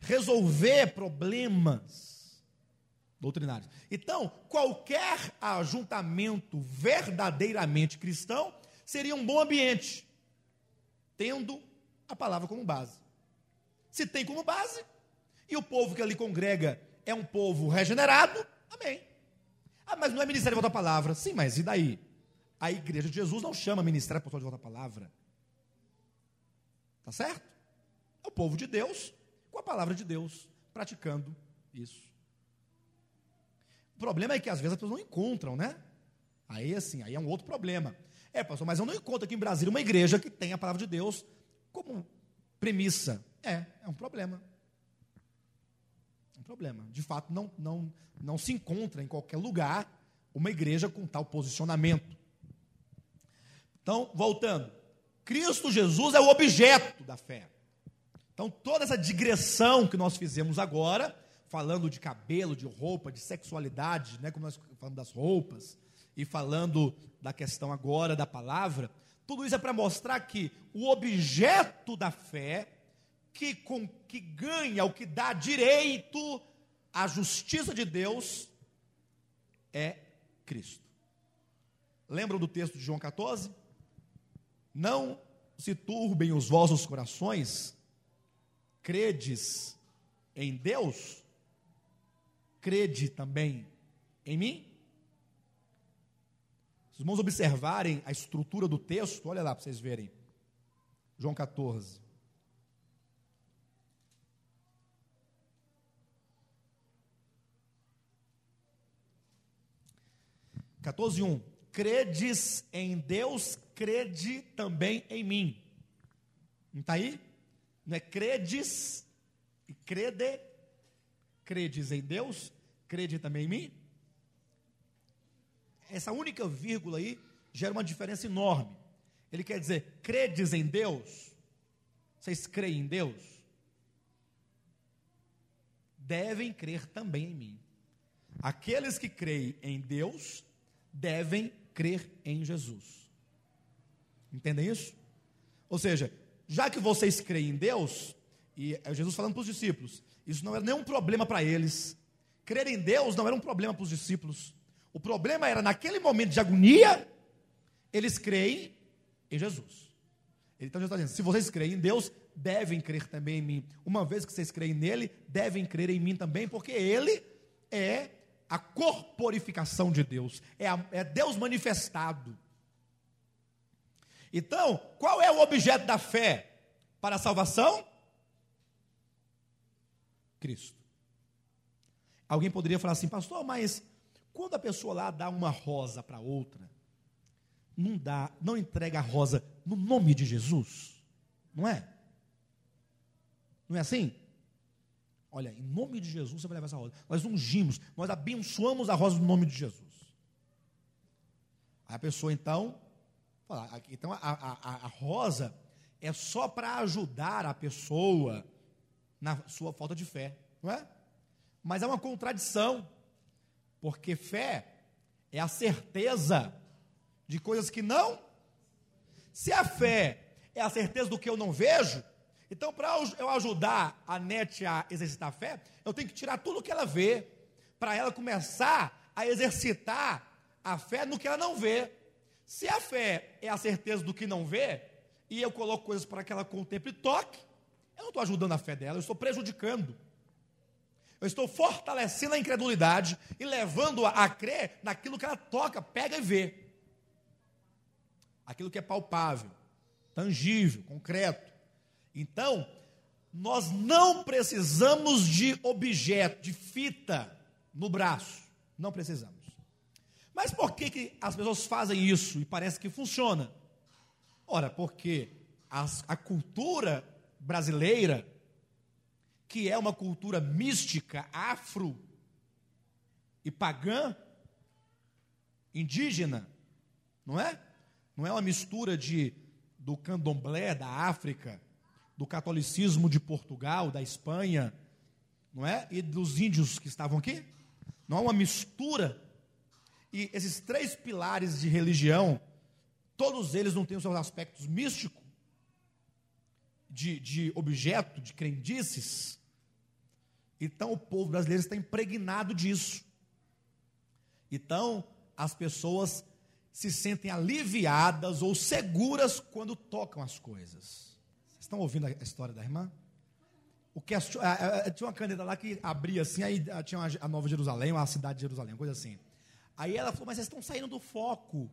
resolver problemas doutrinários. Então, qualquer ajuntamento verdadeiramente cristão seria um bom ambiente, tendo a palavra como base. Se tem como base, e o povo que ali congrega é um povo regenerado, amém. Ah, mas não é ministério de volta à palavra. Sim, mas e daí? A igreja de Jesus não chama ministério apostólico de volta à palavra. Tá certo? É o povo de Deus com a palavra de Deus, praticando isso. O problema é que às vezes as pessoas não encontram, né? Aí assim, aí é um outro problema. É, pastor, mas eu não encontro aqui em Brasília uma igreja que tenha a palavra de Deus como premissa. É, é um problema. Um problema. De fato, não, não, não se encontra em qualquer lugar uma igreja com tal posicionamento. Então, voltando. Cristo Jesus é o objeto da fé. Então, toda essa digressão que nós fizemos agora, falando de cabelo, de roupa, de sexualidade, né, como nós falamos das roupas, e falando da questão agora da palavra, tudo isso é para mostrar que o objeto da fé que, com, que ganha, o que dá direito à justiça de Deus é Cristo. Lembram do texto de João 14? Não se turbem os vossos corações, credes em Deus, crede também em mim. Se os irmãos observarem a estrutura do texto, olha lá para vocês verem. João 14. 14, 1. Credes em Deus, crede também em mim. Não está aí? Não é credes e crede. Credes em Deus, crede também em mim. Essa única vírgula aí gera uma diferença enorme. Ele quer dizer, credes em Deus? Vocês creem em Deus? Devem crer também em mim. Aqueles que creem em Deus devem crer em Jesus. Entendem isso? Ou seja, já que vocês creem em Deus, e é Jesus falando para os discípulos, isso não era nenhum problema para eles. Crer em Deus não era um problema para os discípulos. O problema era, naquele momento de agonia, eles creem em Jesus. Então Jesus está dizendo: se vocês creem em Deus, devem crer também em mim. Uma vez que vocês creem nele, devem crer em mim também, porque ele é a corporificação de Deus, é, a, é Deus manifestado. Então, qual é o objeto da fé para a salvação? Cristo. Alguém poderia falar assim, pastor, mas quando a pessoa lá dá uma rosa para outra, não dá, não entrega a rosa no nome de Jesus? Não é? Não é assim? Olha, em nome de Jesus você vai levar essa rosa. Nós ungimos, nós abençoamos a rosa no nome de Jesus. Aí a pessoa então, fala, então a, a, a rosa, é só para ajudar a pessoa na sua falta de fé, não é? Mas é uma contradição, porque fé é a certeza de coisas que não. Se a fé é a certeza do que eu não vejo, então para eu ajudar a NET a exercitar a fé, eu tenho que tirar tudo o que ela vê, para ela começar a exercitar a fé no que ela não vê. Se a fé é a certeza do que não vê, e eu coloco coisas para que ela contemple e toque, eu não estou ajudando a fé dela, eu estou prejudicando. Eu estou fortalecendo a incredulidade e levando-a a crer naquilo que ela toca, pega e vê. Aquilo que é palpável, tangível, concreto. Então, nós não precisamos de objeto, de fita no braço. Não precisamos. Mas por que, que as pessoas fazem isso e parece que funciona? Ora, porque as, a cultura brasileira, que é uma cultura mística, afro e pagã, indígena, não é? Não é uma mistura de do candomblé da África, do catolicismo de Portugal, da Espanha, não é? E dos índios que estavam aqui. Não é uma mistura. E esses três pilares de religião, todos eles não têm os seus aspectos místicos, de, de objeto, de crendices. Então o povo brasileiro está impregnado disso. Então as pessoas se sentem aliviadas ou seguras quando tocam as coisas. Vocês estão ouvindo a história da irmã? O que tinha uma caneta lá que abria assim, aí tinha a Nova Jerusalém, a cidade de Jerusalém, uma coisa assim. Aí ela falou, mas vocês estão saindo do foco.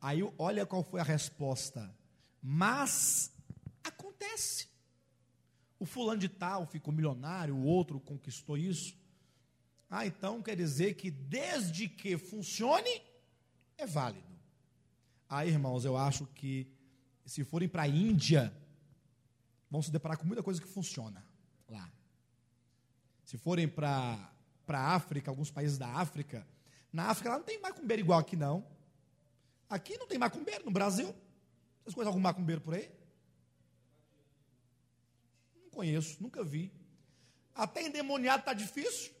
Aí olha qual foi a resposta. Mas acontece. O fulano de tal ficou milionário, o outro conquistou isso. Ah, então quer dizer que desde que funcione, é válido. Aí, irmãos, eu acho que se forem para a Índia, vão se deparar com muita coisa que funciona lá. Se forem para a África, alguns países da África, na África lá não tem macumbeiro igual aqui não. Aqui não tem macumbeiro, no Brasil. Vocês conhecem algum macumbeiro por aí? Não conheço, nunca vi. Até endemoniado está difícil.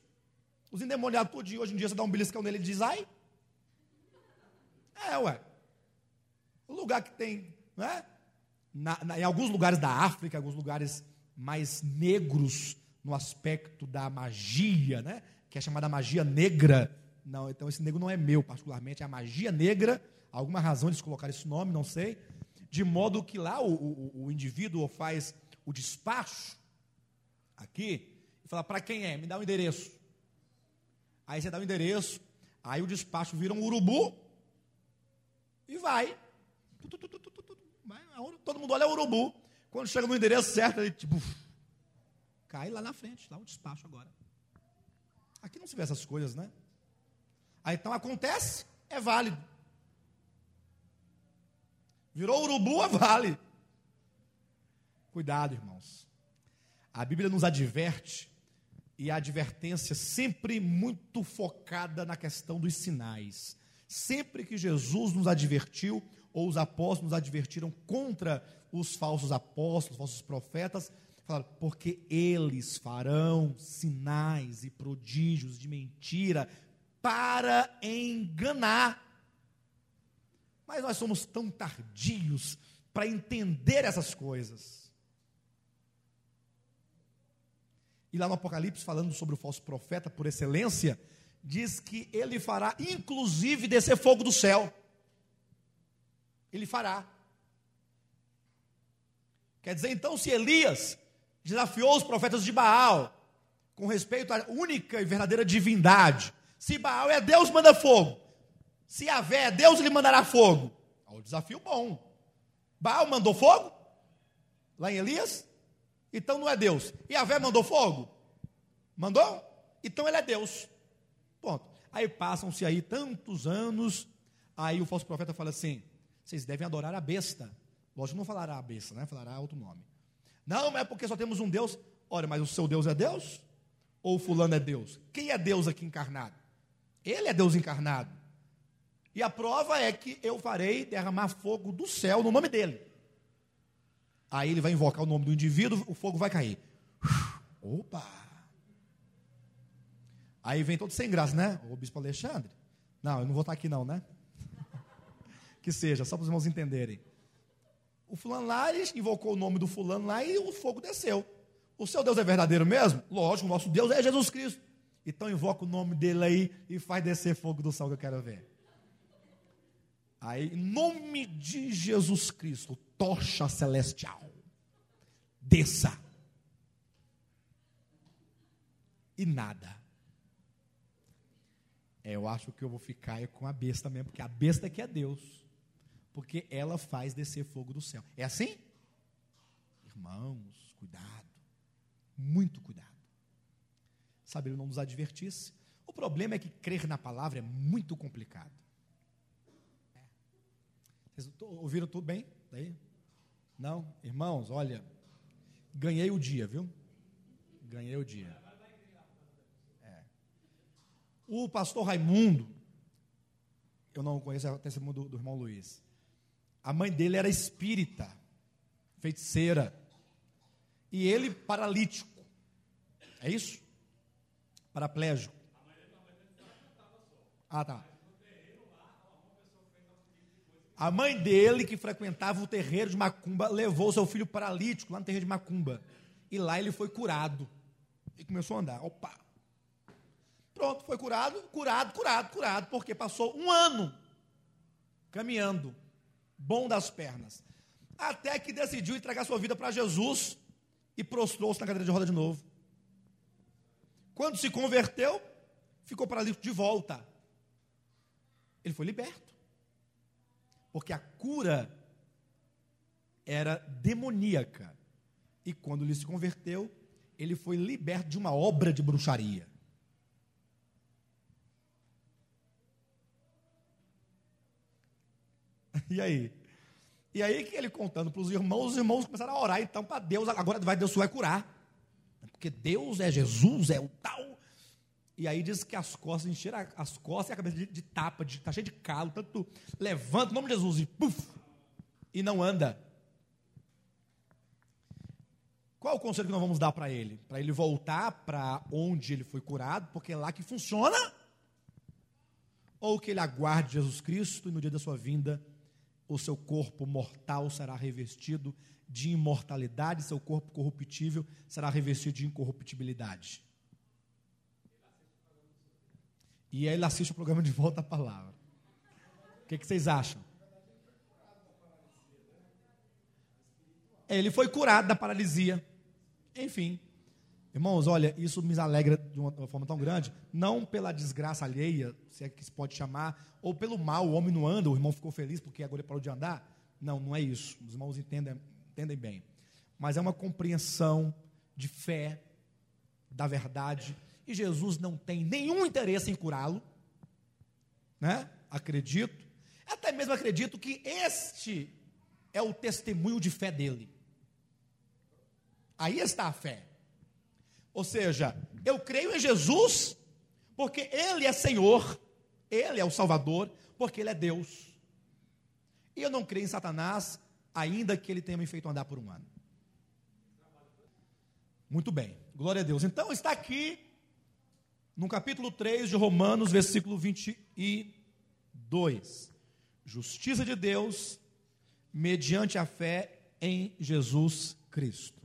Os endemoniados todo dia, hoje em dia você dá um beliscão nele e diz ai. É, ué. O lugar que tem, não é? Na, na, em alguns lugares da África, alguns lugares mais negros no aspecto da magia, né? que é chamada magia negra. Não, então esse negro não é meu, particularmente, é a magia negra. Alguma razão eles colocaram esse nome, não sei. De modo que lá o, o, o indivíduo faz o despacho, aqui, e fala: para quem é? Me dá o um endereço. Aí você dá o um endereço, aí o despacho vira um urubu e vai. Todo mundo olha o urubu. Quando chega no endereço certo, ele tipo, cai lá na frente, lá o despacho agora. Aqui não se vê essas coisas, né? Aí então acontece, é válido. Virou urubu, é vale. Cuidado, irmãos. A Bíblia nos adverte, e a advertência sempre muito focada na questão dos sinais. Sempre que Jesus nos advertiu, ou os apóstolos nos advertiram contra os falsos apóstolos, falsos profetas, falaram, porque eles farão sinais e prodígios de mentira para enganar. Mas nós somos tão tardios para entender essas coisas. E lá no Apocalipse, falando sobre o falso profeta por excelência, diz que ele fará, inclusive, descer fogo do céu. Ele fará. Quer dizer, então, se Elias desafiou os profetas de Baal com respeito à única e verdadeira divindade, se Baal é Deus, manda fogo. Se Yahvé é Deus, ele mandará fogo. É um desafio bom. Baal mandou fogo? Lá em Elias? Então não é Deus. E Yahvé mandou fogo? Mandou? Então ele é Deus. Ponto. Aí passam-se aí tantos anos, aí o falso profeta fala assim: vocês devem adorar a besta. Lógico, não falará a besta, né? Falará outro nome. Não, é porque só temos um Deus. Ora, mas o seu Deus é Deus? Ou fulano é Deus? Quem é Deus aqui encarnado? Ele é Deus encarnado. E a prova é que eu farei derramar fogo do céu no nome dele. Aí ele vai invocar o nome do indivíduo, o fogo vai cair. Opa! Aí vem todo sem graça, né? O bispo Alexandre. Não, eu não vou estar aqui não, né? que seja, só para os irmãos entenderem. O fulano lá, invocou o nome do fulano lá e o fogo desceu. O seu Deus é verdadeiro mesmo? Lógico, o nosso Deus é Jesus Cristo. Então invoca o nome dele aí e faz descer fogo do céu que eu quero ver. Aí, em nome de Jesus Cristo, tocha celestial, desça. E nada. É, eu acho que eu vou ficar com a besta mesmo, porque a besta que é Deus. Porque ela faz descer fogo do céu. É assim? Irmãos, cuidado. Muito cuidado. Sabe, ele não nos advertisse. O problema é que crer na palavra é muito complicado. Vocês ouviram tudo bem? Daí? Não? Irmãos, olha, ganhei o dia, viu? Ganhei o dia. É. O pastor Raimundo, eu não conheço a testemunho do, do irmão Luiz. A mãe dele era espírita, feiticeira. E ele paralítico. É isso? Paraplégico. Ah, tá. A mãe dele, que frequentava o terreiro de Macumba, levou seu filho paralítico lá no terreiro de Macumba. E lá ele foi curado. E começou a andar. Opa! Pronto, foi curado, curado, curado, curado, porque passou um ano caminhando, bom das pernas. Até que decidiu entregar sua vida para Jesus e prostrou-se na cadeira de roda de novo. Quando se converteu, ficou paralítico de volta. Ele foi liberto. Porque a cura era demoníaca. E quando ele se converteu, ele foi liberto de uma obra de bruxaria. E aí? E aí que ele contando para os irmãos, os irmãos começaram a orar então para Deus, agora vai Deus vai curar. Porque Deus é Jesus, é o tal e aí diz que as costas encheram as costas e a cabeça de, de tapa, de, tá cheio de calo, tanto levanta o nome de Jesus e puf, e não anda. Qual o conselho que nós vamos dar para ele? Para ele voltar para onde ele foi curado, porque é lá que funciona? Ou que ele aguarde Jesus Cristo e no dia da sua vinda o seu corpo mortal será revestido de imortalidade, seu corpo corruptível será revestido de incorruptibilidade. E aí ele assiste o programa de volta à palavra. O que, que vocês acham? Ele foi curado da paralisia. Enfim. Irmãos, olha, isso me alegra de uma forma tão grande, não pela desgraça alheia, se é que se pode chamar, ou pelo mal, o homem não anda, o irmão ficou feliz porque agora ele parou de andar. Não, não é isso. Os irmãos entendem, entendem bem. Mas é uma compreensão de fé, da verdade, e Jesus não tem nenhum interesse em curá-lo, né? Acredito. Até mesmo acredito que este é o testemunho de fé dele. Aí está a fé. Ou seja, eu creio em Jesus porque ele é Senhor, ele é o Salvador, porque ele é Deus. E eu não creio em Satanás, ainda que ele tenha me feito andar por um ano. Muito bem, glória a Deus. Então está aqui no capítulo 3 de Romanos, versículo 22. Justiça de Deus mediante a fé em Jesus Cristo.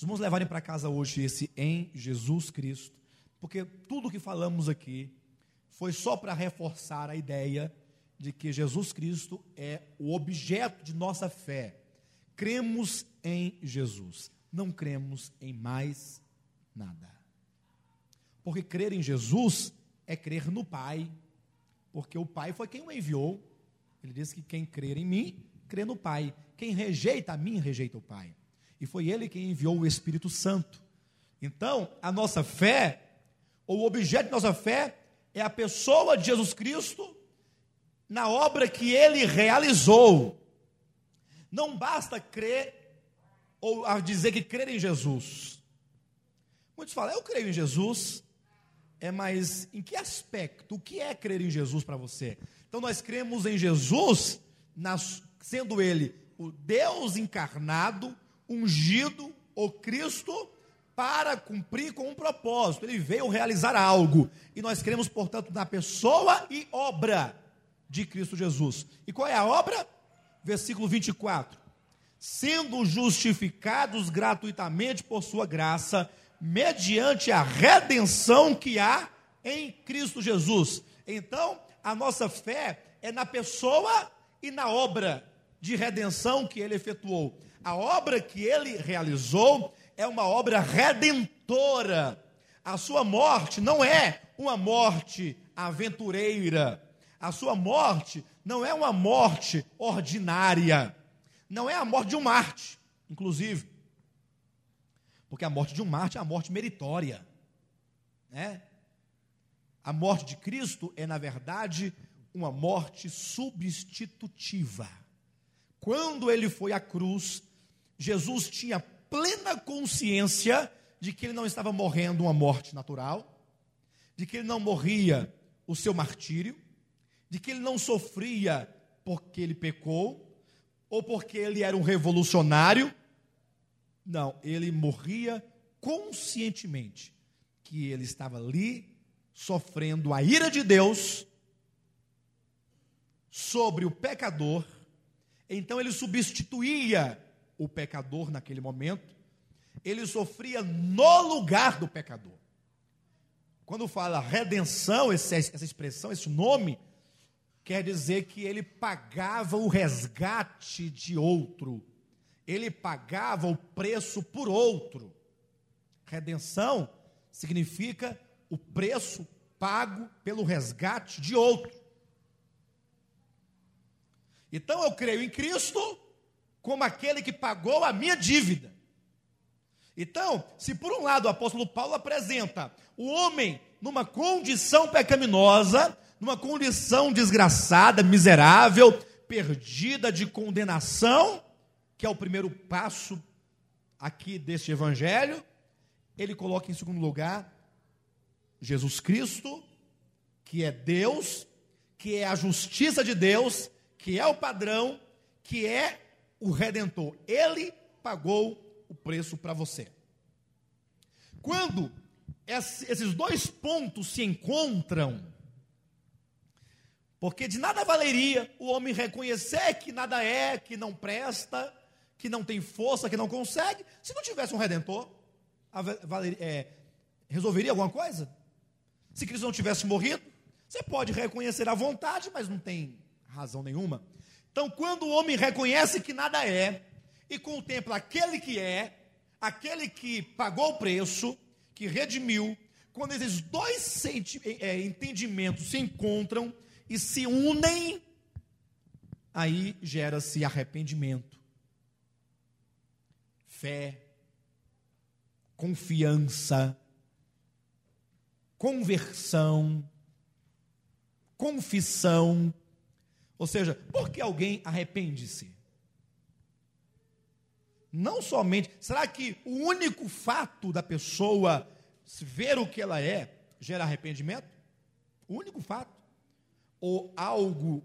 Vamos levarem para casa hoje esse em Jesus Cristo, porque tudo que falamos aqui foi só para reforçar a ideia de que Jesus Cristo é o objeto de nossa fé. Cremos em Jesus, não cremos em mais nada. Porque crer em Jesus é crer no Pai, porque o Pai foi quem o enviou. Ele disse que quem crer em mim, crê no Pai. Quem rejeita a mim, rejeita o Pai. E foi ele quem enviou o Espírito Santo. Então, a nossa fé, ou o objeto de nossa fé, é a pessoa de Jesus Cristo na obra que ele realizou. Não basta crer ou dizer que crer em Jesus. Muitos falam, eu creio em Jesus, é mais em que aspecto? O que é crer em Jesus para você? Então nós cremos em Jesus, nas, sendo Ele o Deus encarnado, ungido, o Cristo, para cumprir com um propósito. Ele veio realizar algo. E nós cremos, portanto, na pessoa e obra de Cristo Jesus. E qual é a obra? Versículo 24. Sendo justificados gratuitamente por sua graça, mediante a redenção que há em Cristo Jesus. Então, a nossa fé é na pessoa e na obra de redenção que ele efetuou. A obra que ele realizou é uma obra redentora. A sua morte não é uma morte aventureira. A sua morte não é uma morte ordinária. Não é a morte de um Marte, inclusive. Porque a morte de um Marte é a morte meritória. Né? A morte de Cristo é, na verdade, uma morte substitutiva. Quando ele foi à cruz, Jesus tinha plena consciência de que ele não estava morrendo uma morte natural, de que ele não morria o seu martírio, de que ele não sofria porque ele pecou, ou porque ele era um revolucionário. Não, ele morria conscientemente que ele estava ali sofrendo a ira de Deus sobre o pecador. Então ele substituía o pecador naquele momento, ele sofria no lugar do pecador. Quando fala redenção, essa expressão, esse nome, quer dizer que ele pagava o resgate de outro, ele pagava o preço por outro. Redenção significa o preço pago pelo resgate de outro. Então eu creio em Cristo como aquele que pagou a minha dívida. Então, se por um lado o apóstolo Paulo apresenta o homem numa condição pecaminosa, numa condição desgraçada, miserável, perdida de condenação, que é o primeiro passo aqui deste evangelho, ele coloca em segundo lugar Jesus Cristo, que é Deus, que é a justiça de Deus, que é o padrão, que é o redentor. Ele pagou o preço para você. Quando esses dois pontos se encontram, porque de nada valeria o homem reconhecer que nada é, que não presta, que não tem força, que não consegue, se não tivesse um redentor, é, resolveria alguma coisa? Se Cristo não tivesse morrido, você pode reconhecer a vontade, mas não tem razão nenhuma. Então, quando o homem reconhece que nada é e contempla aquele que é, aquele que pagou o preço, que redimiu, quando esses dois é, entendimentos se encontram e se unem, aí gera-se arrependimento, fé, confiança, conversão, confissão ou seja, por que alguém arrepende-se? Não somente. Será que o único fato da pessoa ver o que ela é gera arrependimento? O único fato? Ou algo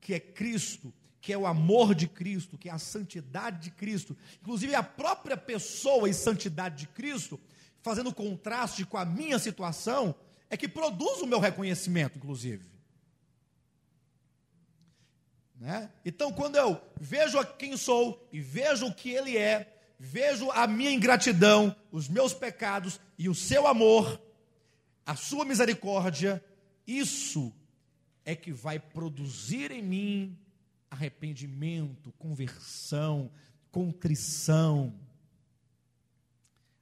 que é Cristo, que é o amor de Cristo, que é a santidade de Cristo, inclusive a própria pessoa e santidade de Cristo, fazendo contraste com a minha situação, é que produz o meu reconhecimento, inclusive. Né? Então, quando eu vejo quem sou e vejo o que Ele é, vejo a minha ingratidão, os meus pecados e o seu amor, a sua misericórdia, isso é que vai produzir em mim arrependimento, conversão, contrição.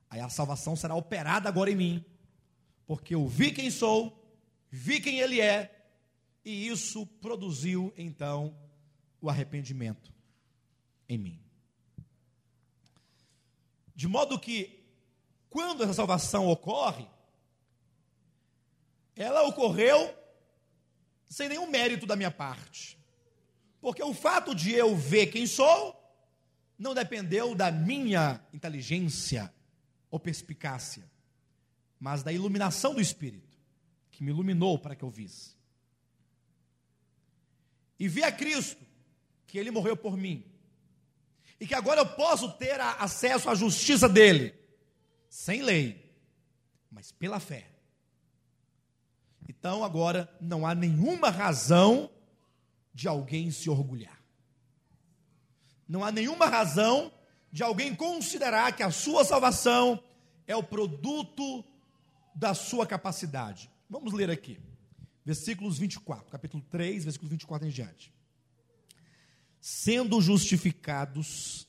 Aí a salvação será operada agora em mim, porque eu vi quem sou, vi quem Ele é, e isso produziu então o arrependimento em mim. De modo que, quando essa salvação ocorre, ela ocorreu sem nenhum mérito da minha parte. Porque o fato de eu ver quem sou não dependeu da minha inteligência ou perspicácia, mas da iluminação do Espírito, que me iluminou para que eu visse. E vi a Cristo que ele morreu por mim. e que agora eu posso ter acesso à justiça dele, sem lei, mas pela fé. Então agora não há nenhuma razão de alguém se orgulhar. Não há nenhuma razão de alguém considerar que a sua salvação é o produto da sua capacidade. Vamos ler aqui, versículos 24, capítulo 3, versículo 24 em diante. Sendo justificados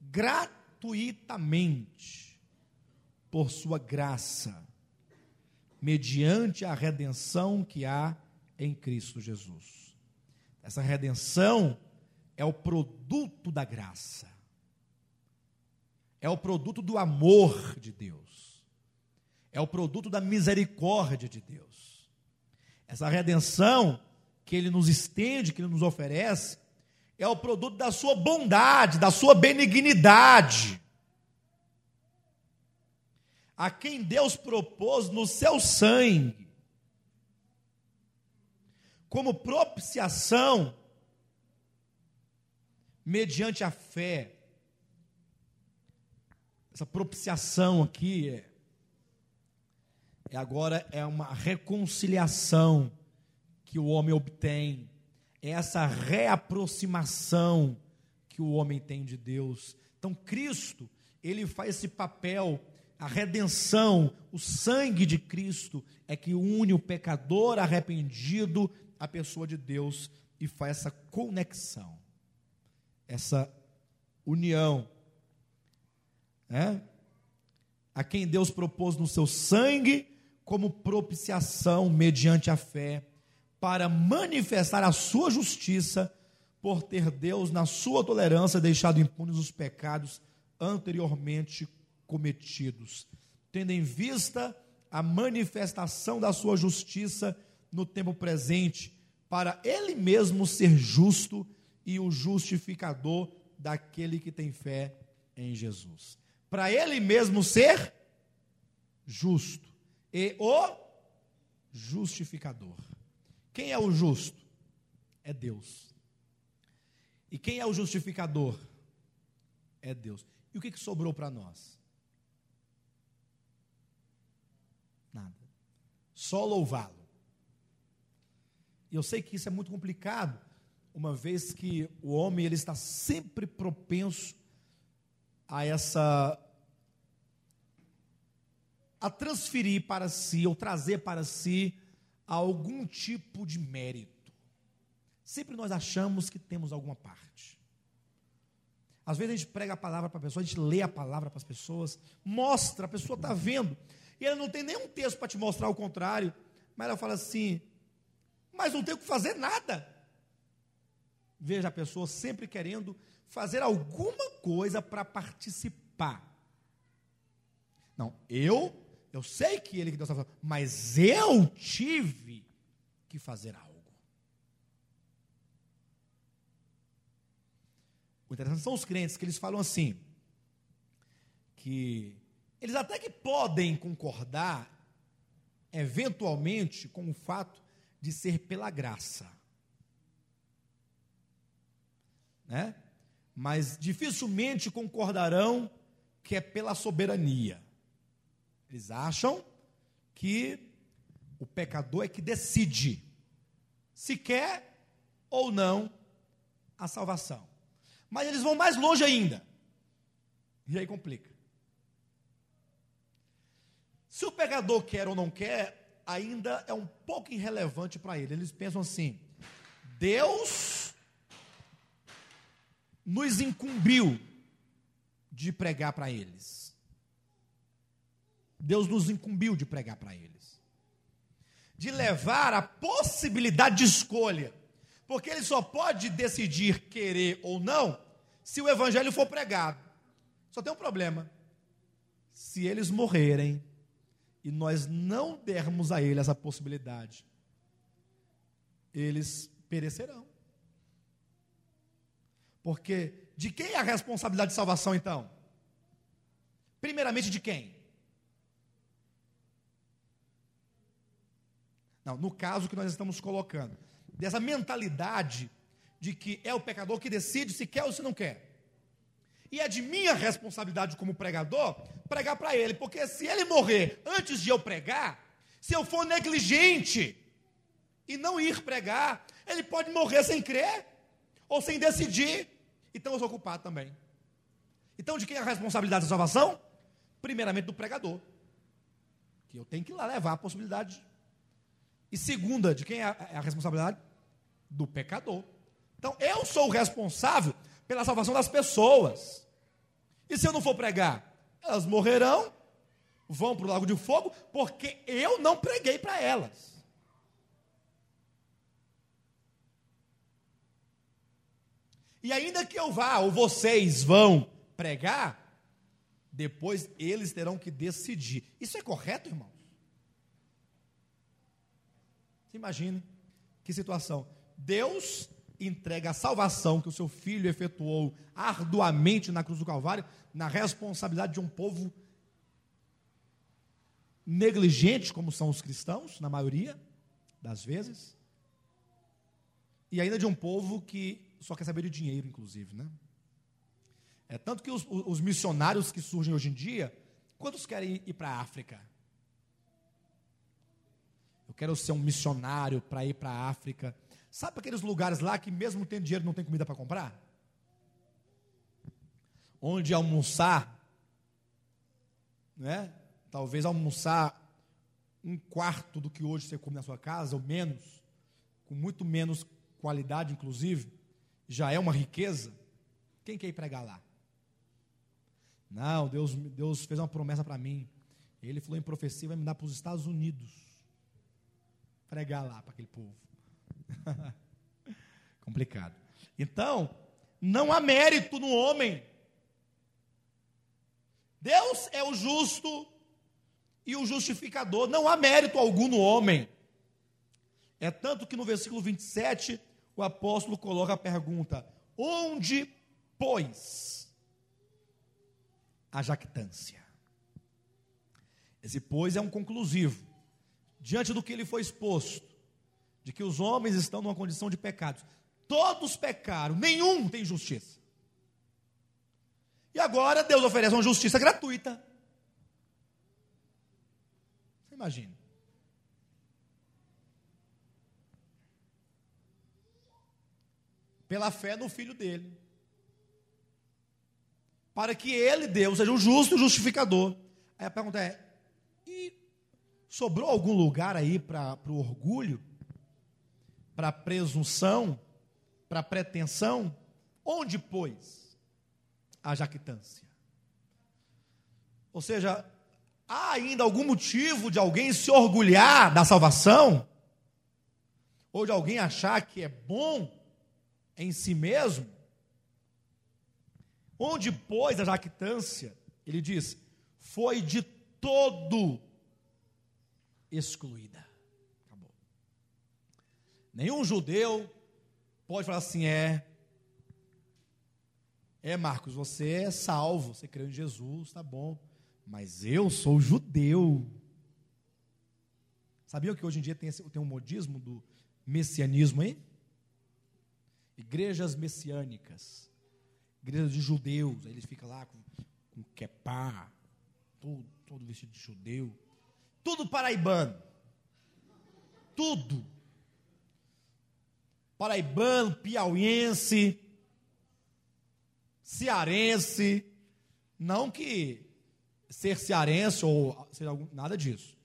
gratuitamente por sua graça, mediante a redenção que há em Cristo Jesus. Essa redenção é o produto da graça, é o produto do amor de Deus, é o produto da misericórdia de Deus. Essa redenção que Ele nos estende, que Ele nos oferece, é o produto da Sua bondade, da Sua benignidade. A quem Deus propôs no seu sangue, como propiciação, mediante a fé. Essa propiciação aqui é, é agora é uma reconciliação que o homem obtém, é essa reaproximação que o homem tem de Deus. Então Cristo, ele faz esse papel a redenção, o sangue de Cristo é que une o pecador arrependido à pessoa de Deus e faz essa conexão, essa união. Né? A quem Deus propôs no seu sangue como propiciação mediante a fé, para manifestar a sua justiça, por ter Deus, na sua tolerância, deixado impunes os pecados anteriormente cometidos, tendo em vista a manifestação da sua justiça no tempo presente, para ele mesmo ser justo e o justificador daquele que tem fé em Jesus. Para ele mesmo ser justo e o justificador. Quem é o justo? É Deus. E quem é o justificador? É Deus. E o que, sobrou para nós? Nada. Só louvá-lo. E eu sei que isso é muito complicado, uma vez que o homem ele está sempre propenso a essa a transferir para si ou trazer para si algum tipo de mérito. Sempre nós achamos que temos alguma parte. Às vezes a gente prega a palavra para a pessoa, a gente lê a palavra para as pessoas, mostra, a pessoa está vendo. E ela não tem nenhum texto para te mostrar o contrário. Mas ela fala assim: Mas não tenho que fazer nada. Veja a pessoa sempre querendo fazer alguma coisa para participar. Não, eu, eu sei que ele que Deus está falando, mas eu tive que fazer algo. O interessante são os crentes que eles falam assim, que eles até que podem concordar, eventualmente, com o fato de ser pela graça. Né? Mas dificilmente concordarão que é pela soberania. Eles acham que o pecador é que decide se quer ou não a salvação. Mas eles vão mais longe ainda. E aí complica. Se o pecador quer ou não quer, ainda é um pouco irrelevante para ele. Eles pensam assim: Deus nos incumbiu de pregar para eles. Deus nos incumbiu de pregar para eles. De levar a possibilidade de escolha. Porque ele só pode decidir querer ou não se o evangelho for pregado. Só tem um problema. Se eles morrerem e nós não dermos a ele essa possibilidade, eles perecerão. Porque de quem é a responsabilidade de salvação então? Primeiramente de quem? Não, no caso que nós estamos colocando, dessa mentalidade de que é o pecador que decide se quer ou se não quer. E é de minha responsabilidade como pregador pregar para ele, porque se ele morrer antes de eu pregar, se eu for negligente e não ir pregar, ele pode morrer sem crer ou sem decidir. Então eu sou culpado também. Então de quem é a responsabilidade da salvação? Primeiramente do pregador. Que eu tenho que ir lá levar a possibilidade. E segunda, de quem é a é responsabilidade? Do pecador. Então eu sou o responsável pela salvação das pessoas. E se eu não for pregar? Elas morrerão, vão para o lago de fogo, porque eu não preguei para elas. E ainda que eu vá, ou vocês vão pregar, depois eles terão que decidir. Isso é correto, irmãos? Você imagine que situação. Deus entrega a salvação que o seu filho efetuou arduamente na cruz do Calvário na responsabilidade de um povo negligente, como são os cristãos, na maioria das vezes, e ainda de um povo que só quer saber de dinheiro, inclusive, né? É tanto que os, os missionários que surgem hoje em dia, quantos querem ir para a África? Eu quero ser um missionário para ir para a África. Sabe aqueles lugares lá que mesmo tendo dinheiro não tem comida para comprar? Onde almoçar, né? Talvez almoçar um quarto do que hoje você come na sua casa, ou menos, com muito menos qualidade, inclusive, já é uma riqueza. Quem quer ir pregar lá? Não, Deus, Deus fez uma promessa para mim. Ele falou em profecia, vai me dar para os Estados Unidos. Pregar lá para aquele povo. Complicado. Então, não há mérito no homem. Deus é o justo e o justificador. Não há mérito algum no homem. É tanto que no versículo 27, o apóstolo coloca a pergunta: onde, pois, a jactância? Esse pois é um conclusivo. Diante do que ele foi exposto, de que os homens estão numa condição de pecados. Todos pecaram, nenhum tem justiça. E agora Deus oferece uma justiça gratuita. Você imagina. Pela fé no filho dele. Para que ele, Deus, seja o justo justificador. Aí a pergunta é: e sobrou algum lugar aí para o orgulho? Para presunção, para pretensão, onde, pois, a jactância? Ou seja, há ainda algum motivo de alguém se orgulhar da salvação? Ou de alguém achar que é bom em si mesmo? Onde, pois, a jactância? Ele diz: foi de todo excluída. Nenhum judeu pode falar assim: é. É, Marcos, você é salvo, você crê em Jesus, tá bom. Mas eu sou judeu. Sabia que hoje em dia tem, esse, tem um modismo do messianismo aí? Igrejas messiânicas, igrejas de judeus, aí eles ficam lá com, com quepá, todo, todo vestido de judeu, tudo paraibano, tudo paraibano, piauiense, cearense. Não que ser cearense ou seja algum, nada disso.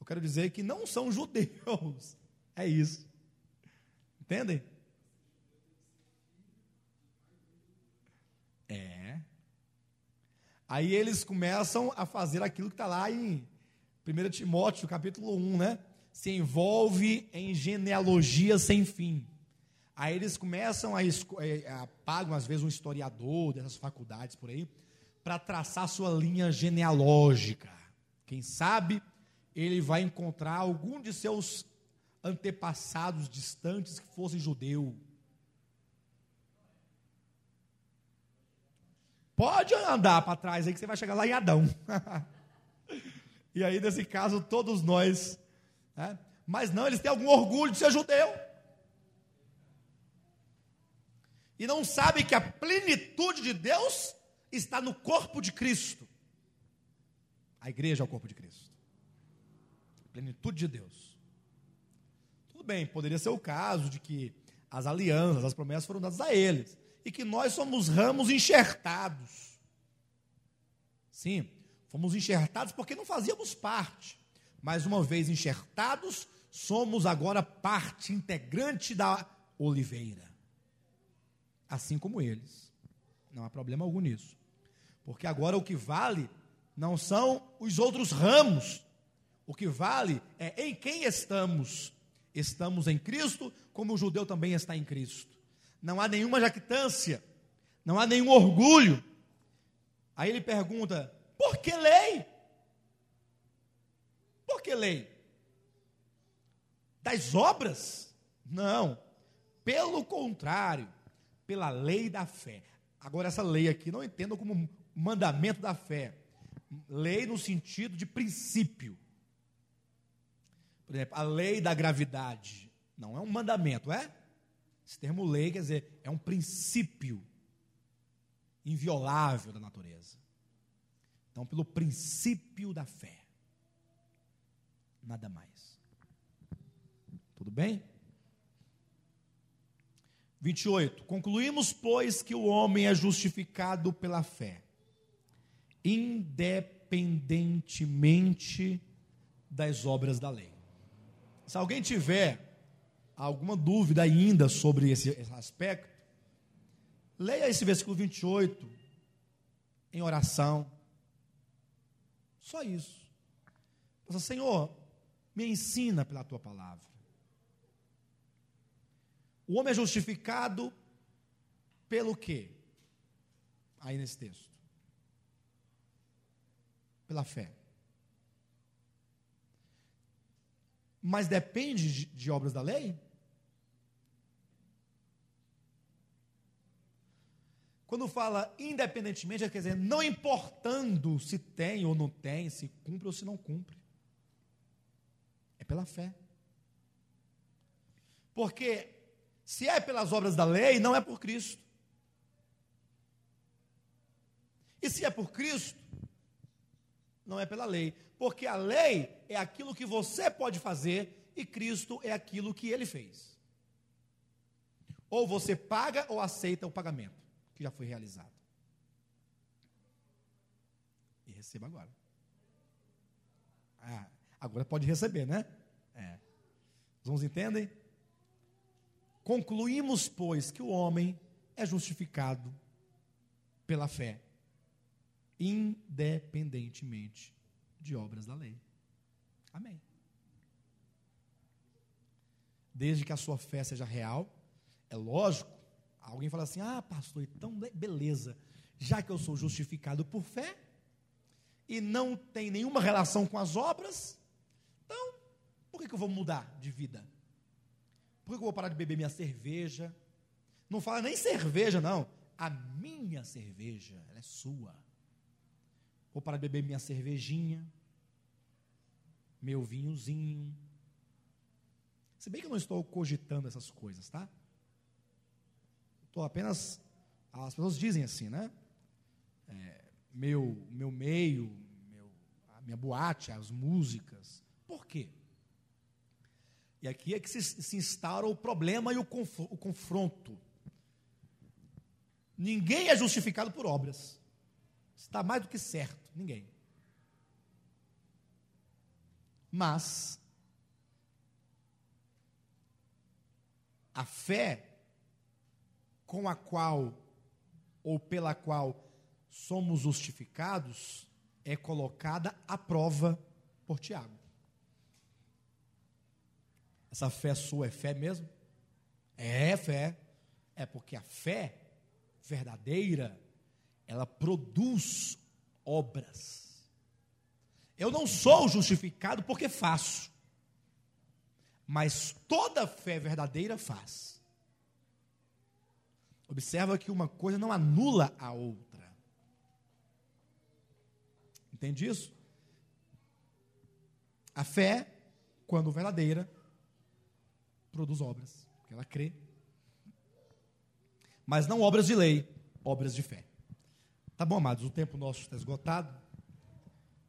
Eu quero dizer que não são judeus. É isso. Entendem? É. Aí eles começam a fazer aquilo que está lá em 1 Timóteo, capítulo 1, né? Se envolve em genealogia sem fim. Aí eles começam a, é, a pagam às vezes um historiador dessas faculdades por aí para traçar sua linha genealógica. Quem sabe ele vai encontrar algum de seus antepassados distantes que fosse judeu. Pode andar para trás aí que você vai chegar lá em Adão. e aí, nesse caso, todos nós. Né? Mas não, eles têm algum orgulho de ser judeu. E não sabe que a plenitude de Deus está no corpo de Cristo. A igreja é o corpo de Cristo. A plenitude de Deus. Tudo bem, poderia ser o caso de que as alianças, as promessas foram dadas a eles. E que nós somos ramos enxertados. Sim, fomos enxertados porque não fazíamos parte. Mas uma vez enxertados, somos agora parte integrante da oliveira. Assim como eles. Não há problema algum nisso. Porque agora o que vale não são os outros ramos. O que vale é em quem estamos. Estamos em Cristo, como o judeu também está em Cristo. Não há nenhuma jactância, não há nenhum orgulho. Aí ele pergunta: por que lei? Por que lei? Das obras? Não. Pelo contrário, pela lei da fé. Agora, essa lei aqui não entenda como mandamento da fé lei no sentido de princípio. Por exemplo, a lei da gravidade não é um mandamento, é? Esse termo lei quer dizer, é um princípio inviolável da natureza. Então, pelo princípio da fé. Nada mais. Tudo bem? 28. Concluímos, pois, que o homem é justificado pela fé independentemente das obras da lei. Se alguém tiver alguma dúvida ainda sobre esse, aspecto, leia esse versículo 28 em oração. Só isso. Senhor, me ensina pela tua palavra. O homem é justificado pelo quê? Aí nesse texto pela fé. Mas depende de, obras da lei? Quando fala independentemente, quer dizer, não importando se tem ou não tem, se cumpre ou se não cumpre. É pela fé. Porque se é pelas obras da lei, não é por Cristo. E se é por Cristo, não é pela lei. Porque a lei é aquilo que você pode fazer e Cristo é aquilo que ele fez. Ou você paga ou aceita o pagamento que já foi realizado. E receba agora. Ah, agora pode receber, né? É. Os irmãos entendem? Concluímos, pois, que o homem é justificado pela fé independentemente de obras da lei. Amém. Desde que a sua fé seja real, é lógico. Alguém fala assim: ah, pastor, então beleza, já que eu sou justificado por fé e não tem nenhuma relação com as obras, então por que, eu vou mudar de vida? Por que, eu vou parar de beber minha cerveja? Não fala nem cerveja, não. A minha cerveja, ela é sua. Vou para beber minha cervejinha, meu vinhozinho. Se bem que eu não estou cogitando essas coisas, tá? Estou apenas. As pessoas dizem assim, né? É, meu, meu meio, meu, a minha boate, as músicas. Por quê? E aqui é que se, se instaura o problema e o, conf, o confronto. Ninguém é justificado por obras. Está mais do que certo. Ninguém. Mas a fé com a qual ou pela qual somos justificados é colocada à prova por Tiago. Essa fé sua é fé mesmo? É fé. É porque a fé verdadeira, ela produz obras. Eu não sou justificado porque faço, mas toda fé verdadeira faz. Observa que uma coisa não anula a outra. Entende isso? A fé, quando verdadeira, produz obras, porque ela crê. Mas não obras de lei, obras de fé. Tá bom, amados, o tempo nosso está esgotado.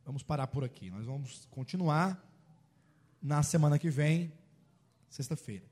Vamos parar por aqui. Nós vamos continuar na semana que vem, sexta-feira.